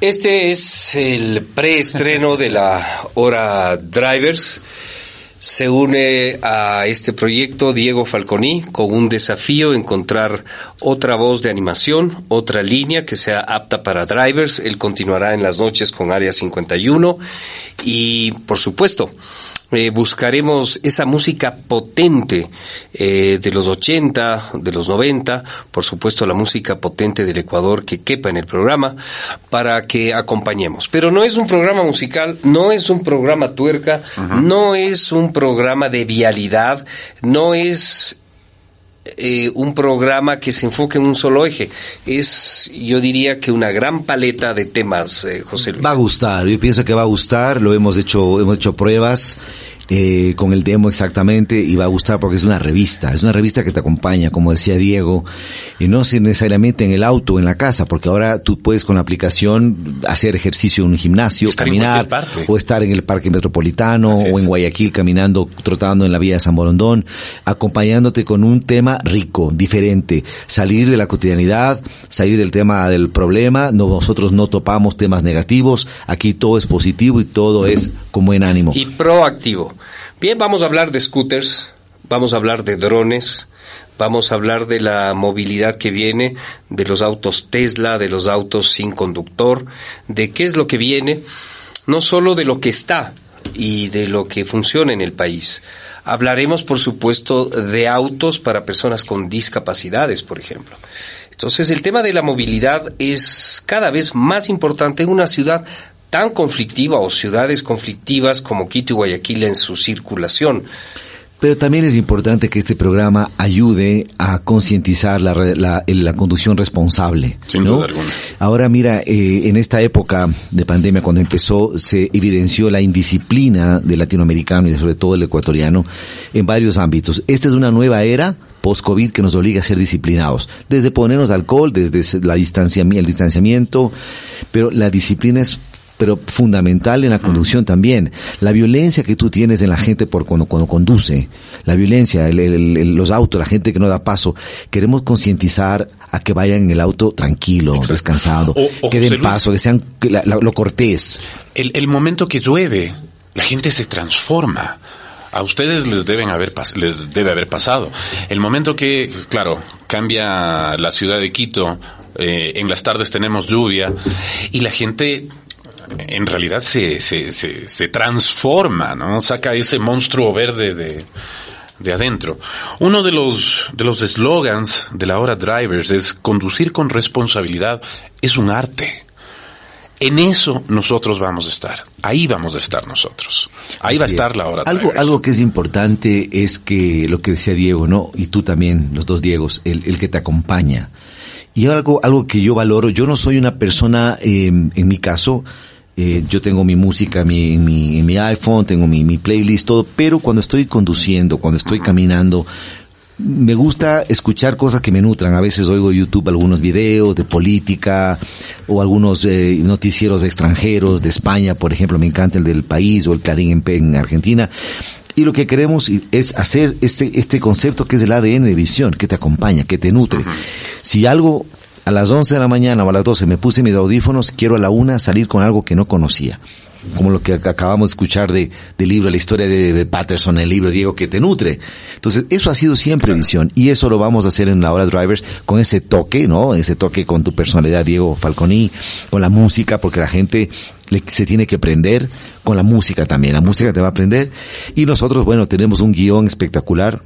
Este es el preestreno de la hora Drivers. Se une a este proyecto Diego Falconi con un desafío encontrar otra voz de animación, otra línea que sea apta para drivers. Él continuará en las noches con Área 51 y, por supuesto, eh, buscaremos esa música potente eh, de los 80, de los 90, por supuesto la música potente del Ecuador que quepa en el programa para que acompañemos. Pero no es un programa musical, no es un programa tuerca, no es un programa de vialidad, no es eh, un programa que se enfoque en un solo eje. Es, yo diría que una gran paleta de temas, eh, José Luis. Va a gustar, yo pienso que va a gustar, lo hemos hecho, hemos hecho pruebas eh, con el demo exactamente y va a gustar porque es una revista, es una revista que te acompaña, como decía Diego, y no necesariamente en el auto en la casa, porque ahora tú puedes con la aplicación hacer ejercicio en un gimnasio, Estar caminar, o estar en el parque metropolitano, Así o en Guayaquil caminando, trotando en la vía de San Borondón, acompañándote con un tema rico, diferente, salir de la cotidianidad, salir del tema del problema, no, nosotros no topamos temas negativos, aquí todo es positivo y todo es con buen ánimo. y proactivo. Bien, vamos a hablar de scooters, vamos a hablar de drones, vamos a hablar de la movilidad que viene, de los autos Tesla, de los autos sin conductor, de qué es lo que viene, no solo de lo que está y de lo que funciona en el país. Hablaremos, por supuesto, de autos para personas con discapacidades, por ejemplo. Entonces, el tema de la movilidad es cada vez más importante en una ciudad tan conflictiva o ciudades conflictivas como Quito y Guayaquil en su circulación. Pero también es importante que este programa ayude a concientizar la, re- la, la conducción responsable. Sin ¿no? duda alguna. Ahora mira, eh, en esta época de pandemia, cuando empezó, se evidenció la indisciplina del latinoamericano y sobre todo el ecuatoriano en varios ámbitos. Esta es una nueva era post-COVID que nos obliga a ser disciplinados. Desde ponernos alcohol, desde la distanciami- el distanciamiento, pero la disciplina es pero fundamental en la conducción también. La violencia que tú tienes en la gente por cuando, cuando conduce, la violencia, el- los autos, la gente que no da paso, queremos concientizar a que vayan en el auto tranquilo, descansado, O- o, que José den Luis. paso, que sean que la- la- lo cortés. El, el momento que llueve, la gente se transforma. A ustedes les deben haber les debe haber pasado. El momento que, claro, cambia la ciudad de Quito eh, en las tardes tenemos lluvia y la gente en realidad se, se, se, se transforma, ¿no? Saca ese monstruo verde de, de adentro. Uno de los de los eslogans de la hora drivers es conducir con responsabilidad es un arte. En eso nosotros vamos a estar. Ahí vamos a estar nosotros. Ahí va a estar es. la hora Algo, drivers. algo que es importante es que lo que decía Diego, ¿no? Y tú también, los dos Diegos, el, el que te acompaña. Y algo, algo que yo valoro, yo no soy una persona, eh, en mi caso, eh, yo tengo mi música mi, en, mi, en mi iPhone, tengo mi, mi playlist, todo, pero cuando estoy conduciendo, cuando estoy caminando, me gusta escuchar cosas que me nutran. A veces oigo YouTube algunos videos de política o algunos eh, noticieros extranjeros de España, por ejemplo, me encanta el del país o el Clarín en, en Argentina. Y lo que queremos es hacer este, este concepto que es el ADN de visión, que te acompaña, que te nutre. Si algo a las 11 de la mañana o a las 12 me puse mis audífonos, quiero a la una salir con algo que no conocía como lo que ac- acabamos de escuchar de, del libro, la historia de, de Patterson, el libro Diego que te nutre. Entonces, eso ha sido siempre visión y eso lo vamos a hacer en la hora drivers con ese toque, ¿no? Ese toque con tu personalidad, Diego Falconi, con la música, porque la gente le- se tiene que prender con la música también. La música te va a aprender y nosotros, bueno, tenemos un guion espectacular.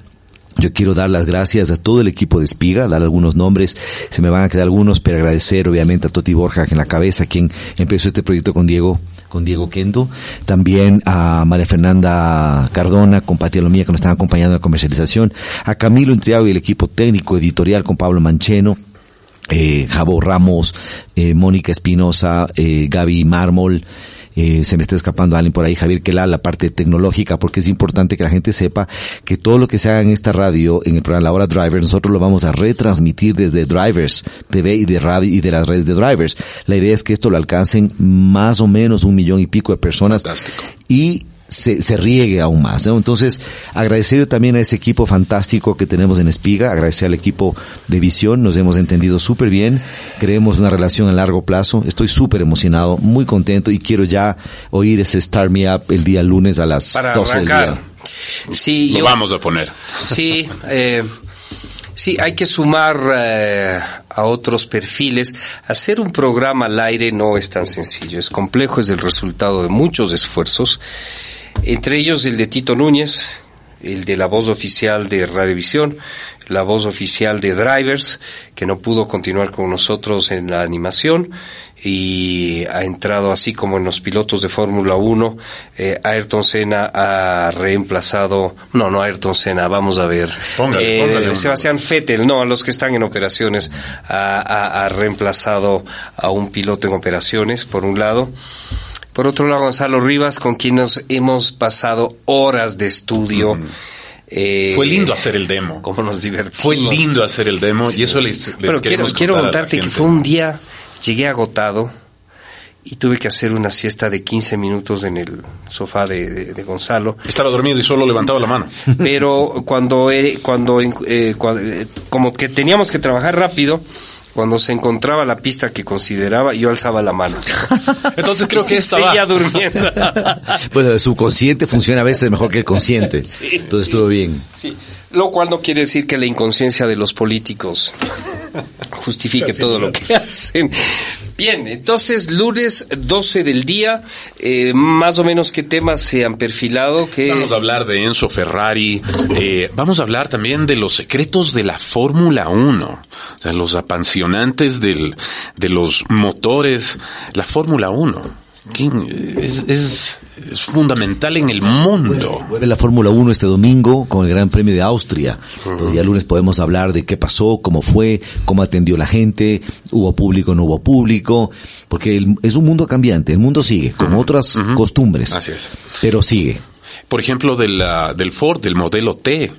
Yo quiero dar las gracias a todo el equipo de Espiga, dar algunos nombres, se me van a quedar algunos, pero agradecer obviamente a Toti Borja en la cabeza, quien empezó este proyecto con Diego, con Diego Kendo, también a María Fernanda Cardona, con Pati Alomía que nos están acompañando en la comercialización, a Camilo Entriago y el equipo técnico editorial con Pablo Mancheno, eh, Jabo Ramos, eh, Mónica Espinosa, eh, Gaby Mármol, eh, se me está escapando alguien por ahí, Javier Quelá, la parte tecnológica, porque es importante que la gente sepa que todo lo que se haga en esta radio, en el programa La Hora Drivers, nosotros lo vamos a retransmitir desde Drivers TV y de radio y de las redes de Drivers. La idea es que esto lo alcancen más o menos un millón y pico de personas Fantástico. y se, se riegue aún más. ¿no? Entonces, agradecer también a ese equipo fantástico que tenemos en Espiga, agradecer al equipo de Visión, nos hemos entendido súper bien, creemos una relación a largo plazo, estoy súper emocionado, muy contento y quiero ya oír ese Start Me Up el día lunes a las Para 12 del arrancar. día. Sí, Lo yo- vamos a poner. Sí, eh, sí, hay que sumar eh, a otros perfiles. Hacer un programa al aire no es tan sencillo, es complejo, es el resultado de muchos esfuerzos, entre ellos el de Tito Núñez, el de la voz oficial de Radiovisión, la voz oficial de Drivers, que no pudo continuar con nosotros en la animación y ha entrado así como en los pilotos de Fórmula 1. Eh, Ayrton Senna ha reemplazado, no, no Ayrton Senna, vamos a ver. Póngale, Eh, póngale Sebastián Vettel, no, a los que están en operaciones, ha, ha- ha reemplazado a un piloto en operaciones, por un lado. Por otro lado, Gonzalo Rivas, con quien nos hemos pasado horas de estudio. Eh, Fue lindo hacer el demo. Cómo nos divertimos. Fue lindo hacer el demo y eso les, les Bueno, quiero, quiero contarte que fue un día, llegué agotado y tuve que hacer una siesta de 15 minutos en el sofá de, de- de Gonzalo. Estaba dormido y solo levantaba la mano. Pero cuando, eh, cuando, eh, eh, como que teníamos que trabajar rápido, cuando se encontraba la pista que consideraba, yo alzaba la mano. Entonces creo que esta va. Seguía durmiendo. Bueno, el subconsciente funciona a veces mejor que el consciente. Sí, Entonces sí. estuvo bien. Sí, lo cual no quiere decir que la inconsciencia de los políticos justifique todo lo que hacen. Bien, entonces lunes 12 del día, eh, más o menos qué temas se han perfilado. Que Vamos a hablar de Enzo Ferrari, eh, vamos a hablar también de los secretos de la Fórmula 1, o sea, los apasionantes del, de los motores, la Fórmula 1. Es, es, es fundamental en el mundo. Vuelve la Fórmula 1 este domingo con el Gran Premio de Austria. Ya el lunes podemos hablar de qué pasó, cómo fue, cómo atendió la gente, hubo público, no hubo público, porque el- es un mundo cambiante, el mundo sigue, con otras costumbres. Así es. Pero sigue. Por ejemplo, del, ah, del Ford, del modelo T,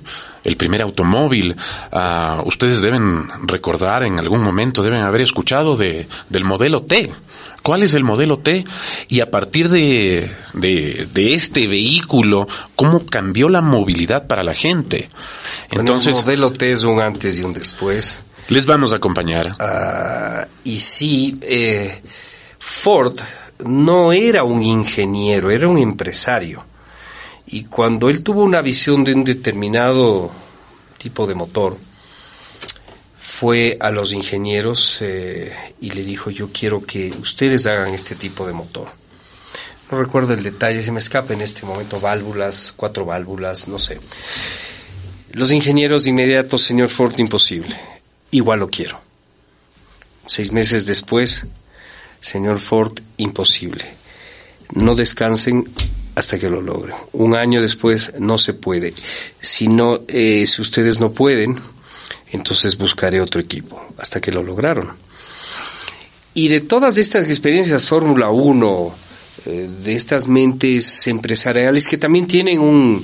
el primer automóvil. ah, ustedes deben recordar en algún momento, deben haber escuchado de, del modelo T. ¿Cuál es el modelo T? Y a partir de, de, de este vehículo, ¿cómo cambió la movilidad para la gente? Entonces, Entonces, el modelo T es un antes y un después. les vamos a acompañar. Ah, y sí, eh, Ford no era un ingeniero, era un empresario. Y cuando él tuvo una visión de un determinado tipo de motor, fue a los ingenieros eh, y le dijo, yo quiero que ustedes hagan este tipo de motor. No recuerdo el detalle, se me escapa en este momento, válvulas, cuatro válvulas, no sé. Los ingenieros de inmediato, señor Ford, imposible. Igual lo quiero. Seis meses después, señor Ford, imposible. No descansen hasta que lo logren. Un año después no se puede. Si no, eh, si ustedes no pueden, entonces buscaré otro equipo. Hasta que lo lograron. Y de todas estas experiencias Fórmula 1, eh, de estas mentes empresariales que también tienen un,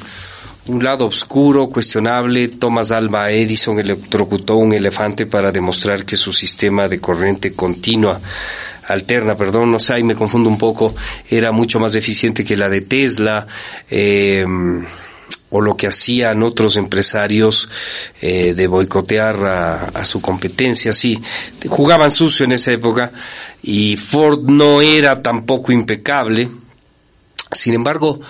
un lado oscuro, cuestionable. Thomas Alva Edison electrocutó un elefante para demostrar que su sistema de corriente continua, alterna, perdón, no sé, ahí me confundo un poco, era mucho más eficiente que la de Tesla. Eh, o lo que hacían otros empresarios eh, de boicotear a, a, su competencia, sí, jugaban sucio en esa época y Ford no era tampoco impecable, sin embargo,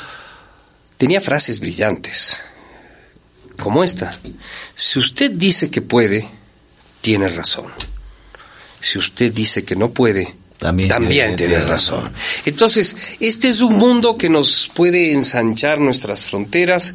tenía frases brillantes, como esta, si usted dice que puede, tiene razón, si usted dice que no puede, también, también tiene razón. Entonces, este es un mundo que nos puede ensanchar nuestras fronteras.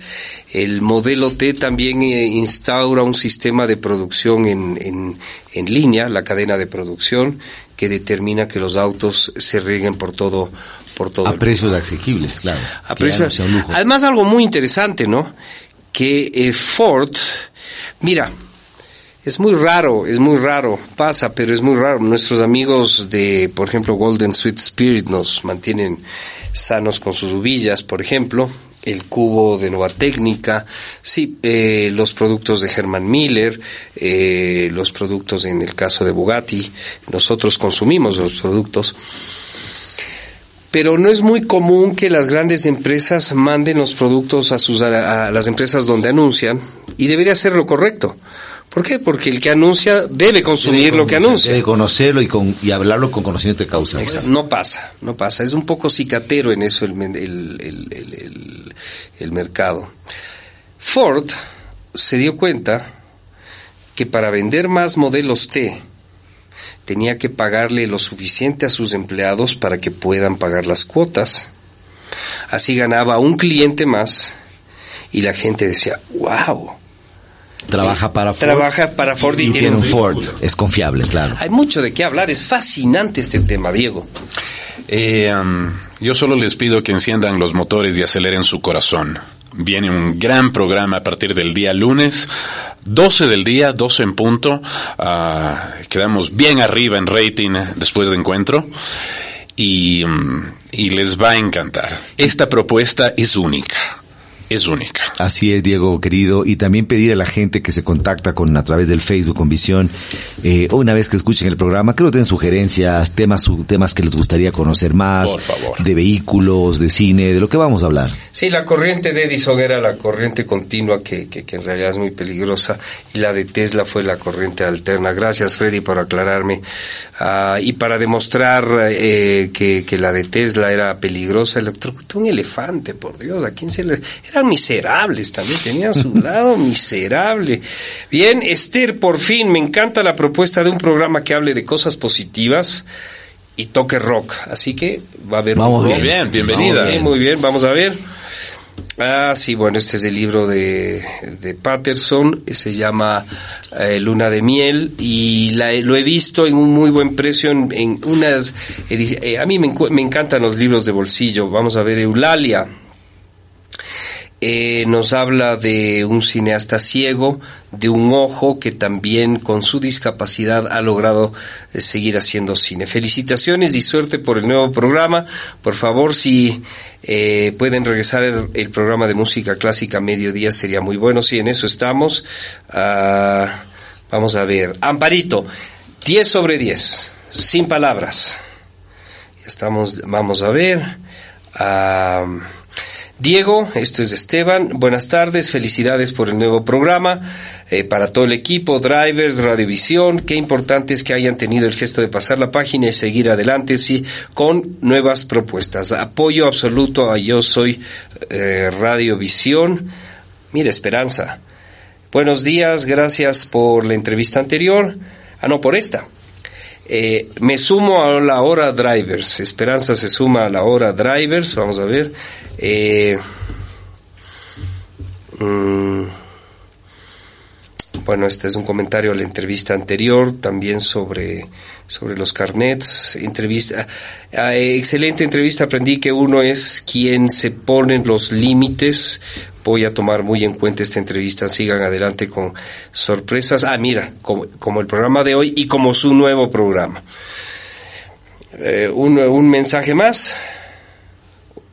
El modelo T también eh, instaura un sistema de producción en, en, en, línea, la cadena de producción, que determina que los autos se rieguen por todo. Por todo a precios asequibles, claro. A precios, no. Además, algo muy interesante, ¿no? Que eh, Ford, mira, es muy raro, es muy raro, pasa, pero es muy raro. Nuestros amigos de, por ejemplo, Golden Sweet Spirit nos mantienen sanos con sus uvillas, por ejemplo. El cubo de Nueva Técnica, sí, eh, los productos de Herman Miller, eh, los productos en el caso de Bugatti, nosotros consumimos los productos. Pero no es muy común que las grandes empresas manden los productos a, sus, a, a las empresas donde anuncian y debería ser lo correcto. ¿Por qué? Porque el que anuncia debe consumir debe lo que anuncia. Debe conocerlo y, con, y hablarlo con conocimiento de causa. Exacto. No pasa, no pasa. Es un poco cicatero en eso el, el, el, el, mercado. Ford se dio cuenta que para vender más modelos T tenía que pagarle lo suficiente a sus empleados para que puedan pagar las cuotas. Así ganaba un cliente más y la gente decía, wow Trabaja para Ford. Trabaja para Ford y, y tiene un Ford. Es confiable, claro. Hay mucho de qué hablar. Es fascinante este tema, Diego. Eh, um, yo solo les pido que enciendan los motores y aceleren su corazón. Viene un gran programa a partir del día lunes, 12 del día, 12 en punto. Uh, quedamos bien arriba en rating después de encuentro. Y, um, y les va a encantar. Esta propuesta es única es única. Así es, Diego, querido. Y también pedir a la gente que se contacta con a través del Facebook con Visión, eh, una vez que escuchen el programa, que nos den sugerencias, temas, temas que les gustaría conocer más, Por favor. de vehículos, de cine, de lo que vamos a hablar. Sí, la corriente de Edison era la corriente continua que, que, que en realidad es muy peligrosa y la de Tesla fue la corriente alterna. Gracias, Freddy, por aclararme. Uh, y para demostrar eh, que, que, la de Tesla era peligrosa, electrocutó un elefante, por Dios, ¿a quién se le...? Eran miserables también, tenían su lado miserable. Bien, Esther, por fin, me encanta la propuesta de un programa que hable de cosas positivas y toque rock, así que va a haber Vamos un Muy bien, bienvenida. Muy bien, muy bien, vamos a ver. Ah, sí, bueno, este es el libro de, de Patterson, se llama eh, Luna de Miel y la, lo he visto en un muy buen precio en, en unas... Eh, a mí me, me, encantan los libros de bolsillo, vamos a ver Eulalia. Eh, nos habla de un cineasta ciego, de un ojo que también con su discapacidad ha logrado eh, seguir haciendo cine. Felicitaciones y suerte por el nuevo programa. Por favor, si eh, pueden regresar el, programa de música clásica mediodía sería muy bueno. Sí, en eso estamos. Uh, vamos a ver. Amparito, 10 sobre 10, sin palabras. Estamos, vamos a ver. Uh, Diego, esto es Esteban. Buenas tardes, felicidades por el nuevo programa. Eh, para todo el equipo, drivers, radiovisión, qué importante es que hayan tenido el gesto de pasar la página y seguir adelante con nuevas propuestas. Apoyo absoluto a Yo Soy eh, Radiovisión. Mira, Esperanza. Buenos días, gracias por la entrevista anterior. Ah, no, por esta. Eh, me sumo a la hora drivers. Esperanza se suma a la hora drivers. Vamos a ver. Eh, mm, bueno, este es un comentario a la entrevista anterior, también sobre, sobre los carnets. Entrevista, ah, eh, excelente entrevista. Aprendí que uno es quien se pone los límites. Voy a tomar muy en cuenta esta entrevista. Sigan adelante con sorpresas. Ah, mira, como, como el programa de hoy y como su nuevo programa. Eh, un, un mensaje más.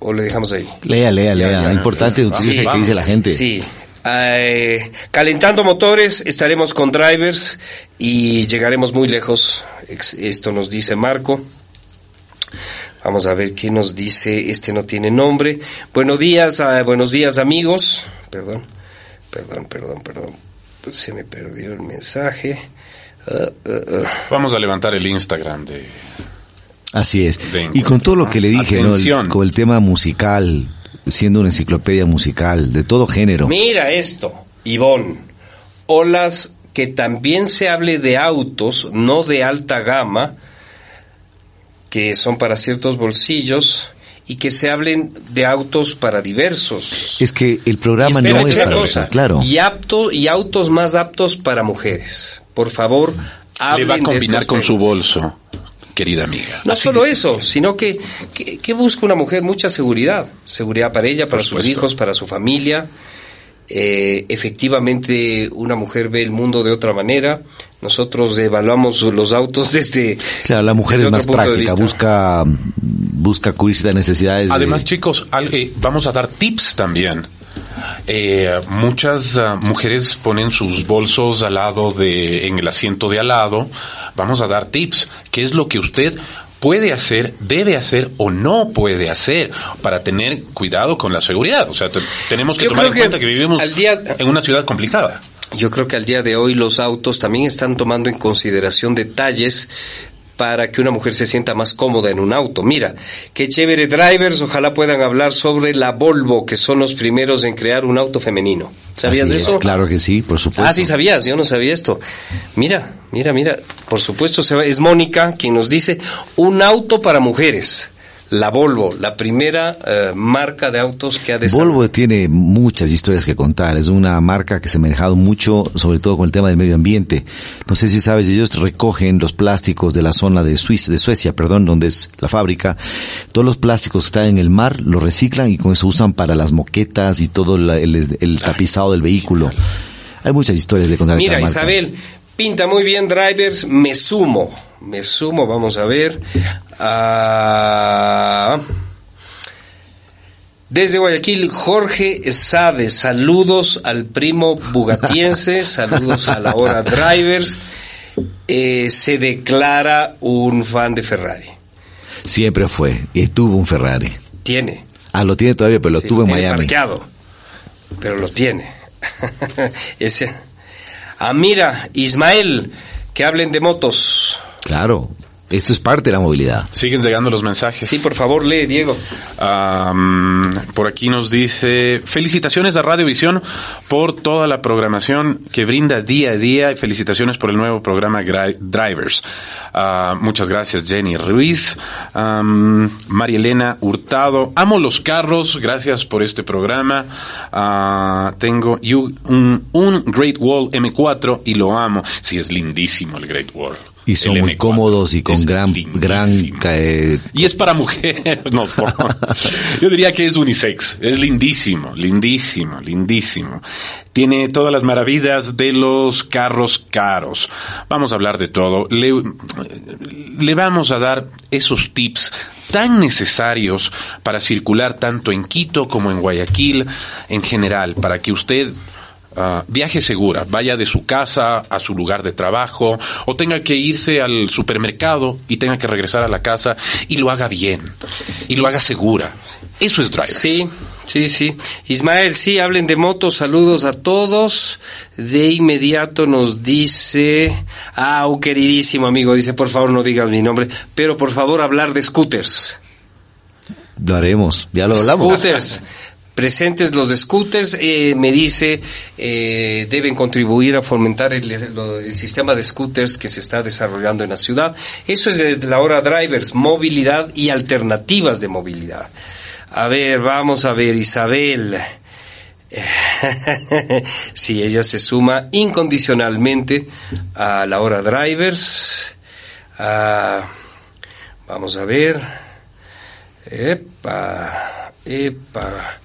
¿O le dejamos ahí? Lea, lea, lea. Importante utilice Sí. que dice la gente. Sí. Eh, calentando motores, estaremos con drivers y llegaremos muy lejos. Esto nos dice Marco. Vamos a ver qué nos dice. Este no tiene nombre. Buenos días, ah, buenos días amigos. Perdón, perdón, perdón, perdón. Se me perdió el mensaje. Ah, ah. Vamos a levantar el Instagram de... Así es. De Y con todo lo que le dije, ¿no? El- con el tema musical, siendo una enciclopedia musical, de todo género. Mira esto, Ivonne. Olas que también se hable de autos, no de alta gama, que son para ciertos bolsillos, y que se hablen de autos para diversos. Es que el programa no es una para cosa, eso, claro. Y, apto, y autos más aptos para mujeres. Por favor, Le hablen va a combinar con su bolso, querida amiga. No Así solo dice. eso, sino que, que, que busca una mujer mucha seguridad. Seguridad para ella, para sus supuesto. hijos, para su familia. Eh, efectivamente, una mujer ve el mundo de otra manera. Nosotros evaluamos los autos desde. Claro, la mujer es más de práctica, busca busca cubrirse las necesidades. de- Además, chicos, al- eh, vamos a dar tips también. Eh, muchas ah, mujeres ponen sus bolsos al lado de, en el asiento de al lado. Vamos a dar tips. ¿Qué es lo que usted puede hacer, debe hacer o no puede hacer para tener cuidado con la seguridad? O sea, te- tenemos que Yo tomar en que cuenta que vivimos al día- en una ciudad complicada. Yo creo que al día de hoy los autos también están tomando en consideración detalles para que una mujer se sienta más cómoda en un auto. Mira, qué chévere drivers, ojalá puedan hablar sobre la Volvo, que son los primeros en crear un auto femenino. ¿Sabías de es, eso? Claro que sí, por supuesto. Ah, sí sabías, yo no sabía esto. Mira, mira, mira, por supuesto se va- es Mónica quien nos dice un auto para mujeres. La Volvo, la primera eh, marca de autos que ha desarrollado. Volvo tiene muchas historias que contar. Es una marca que se ha manejado mucho, sobre todo con el tema del medio ambiente. No sé si sabes, ellos recogen los plásticos de la zona de Suiza, de Suecia, perdón, donde es la fábrica. Todos los plásticos que están en el mar los reciclan y con eso usan para las moquetas y todo la- el, el tapizado del vehículo. Hay muchas historias de contar. Mira. Isabel, pinta muy bien drivers, me sumo, me sumo, vamos a ver. Desde Guayaquil, Jorge Sade, saludos al primo bugatiense, saludos a la hora drivers. Eh, se declara un fan de Ferrari. Siempre fue. Y tuvo un Ferrari. Tiene. Ah, lo tiene todavía, pero lo Sí, tuvo en Miami. parqueado, pero lo tiene. Ese. Ah, mira, Ismael, que hablen de motos. Claro. Esto es parte de la movilidad. Siguen llegando los mensajes. Sí, por favor, lee, Diego. Por aquí nos dice, felicitaciones a Radiovisión por toda la programación que brinda día a día y felicitaciones por el nuevo programa Gra- Drivers. Ah, muchas gracias Jenny Ruiz, Am, María Elena Hurtado, amo los carros, gracias por este programa. Ah, tengo you- un, un Great Wall M4 y lo amo. Sí, es lindísimo el Great Wall. Y son muy M4. cómodos y con Es gran, gran, eh, Y es para mujer. No, por- yo diría que es unisex. Es lindísimo, lindísimo, lindísimo. Tiene todas las maravillas de los carros caros. Vamos a hablar de todo. Le, le vamos a dar esos tips tan necesarios para circular tanto en Quito como en Guayaquil en general, para que usted Viaje segura, vaya de su casa a su lugar de trabajo o tenga que irse al supermercado y tenga que regresar a la casa y lo haga bien y lo haga segura. Eso es driver. Sí, sí, sí. Ismael, sí, hablen de motos, saludos a todos. De inmediato nos dice, ah, un queridísimo amigo, dice, por favor no digas mi nombre, pero por favor hablar de scooters. lo haremos. Ya lo hablamos. Scooters. presentes los scooters, eh, me dice, eh, deben contribuir a fomentar el, sistema de scooters que se está desarrollando en la ciudad. Eso es de la hora drivers, movilidad y alternativas de movilidad. A ver, vamos a ver, Isabel. si ella se suma incondicionalmente a la hora drivers. Ah, vamos a ver. Epa, epa.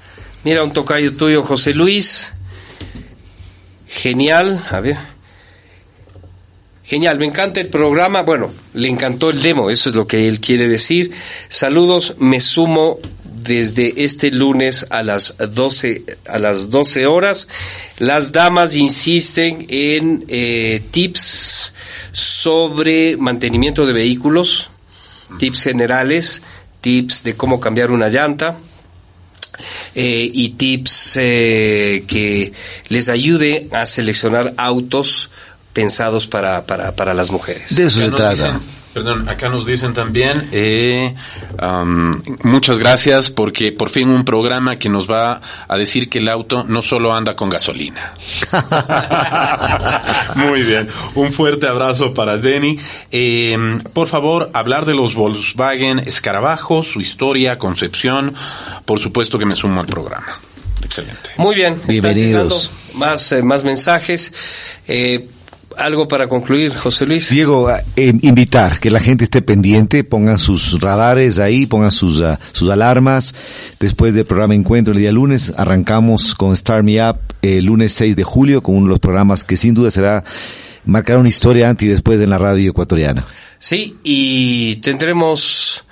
Mira un tocayo tuyo, José Luis. Genial, a ver. Genial, me encanta el programa. Bueno, le encantó el demo, eso es lo que él quiere decir. Saludos, me sumo desde este lunes a las 12, a las 12 horas. Las damas insisten en eh, tips sobre mantenimiento de vehículos, tips generales, tips de cómo cambiar una llanta. Eh, y tips eh, que les ayude a seleccionar autos pensados para, para, para las mujeres. De eso se nos trata. dicen- perdón, acá nos dicen también, eh, muchas gracias porque por fin un programa que nos va a decir que el auto no solo anda con gasolina. Muy bien, un fuerte abrazo para Denny. Eh, por favor, hablar de los Volkswagen Escarabajos, su historia, concepción, por supuesto que me sumo al programa. Excelente. Muy bien, Bienvenidos. llegando más, eh, más mensajes. Eh, algo para concluir, José Luis. Diego, eh, invitar que la gente esté pendiente, pongan sus radares ahí, pongan sus, ah, sus alarmas. Después del programa Encuentro el día lunes, arrancamos con Start Me Up el lunes 6 de julio con uno de los programas que sin duda será marcar una historia antes y después en la radio ecuatoriana. Sí, y tendremos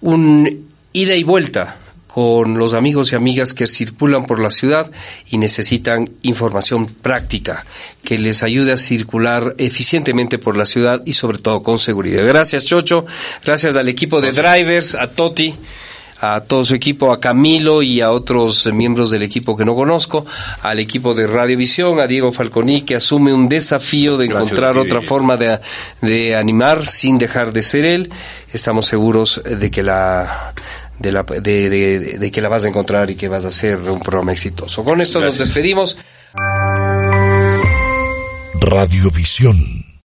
un ida y vuelta con los amigos y amigas que circulan por la ciudad y necesitan información práctica que les ayude a circular eficientemente por la ciudad y sobre todo con seguridad. Gracias Chocho, gracias al equipo de drivers, a Toti, a todo su equipo, a Camilo y a otros miembros del equipo que no conozco, al equipo de Radiovisión, a Diego Falconi que asume un desafío de Gracias encontrar otra forma de, de animar sin dejar de ser él. Estamos seguros de que la de, la, de, de- de que la vas a encontrar y que vas a hacer un programa exitoso. Con esto Gracias. nos despedimos. Radiovisión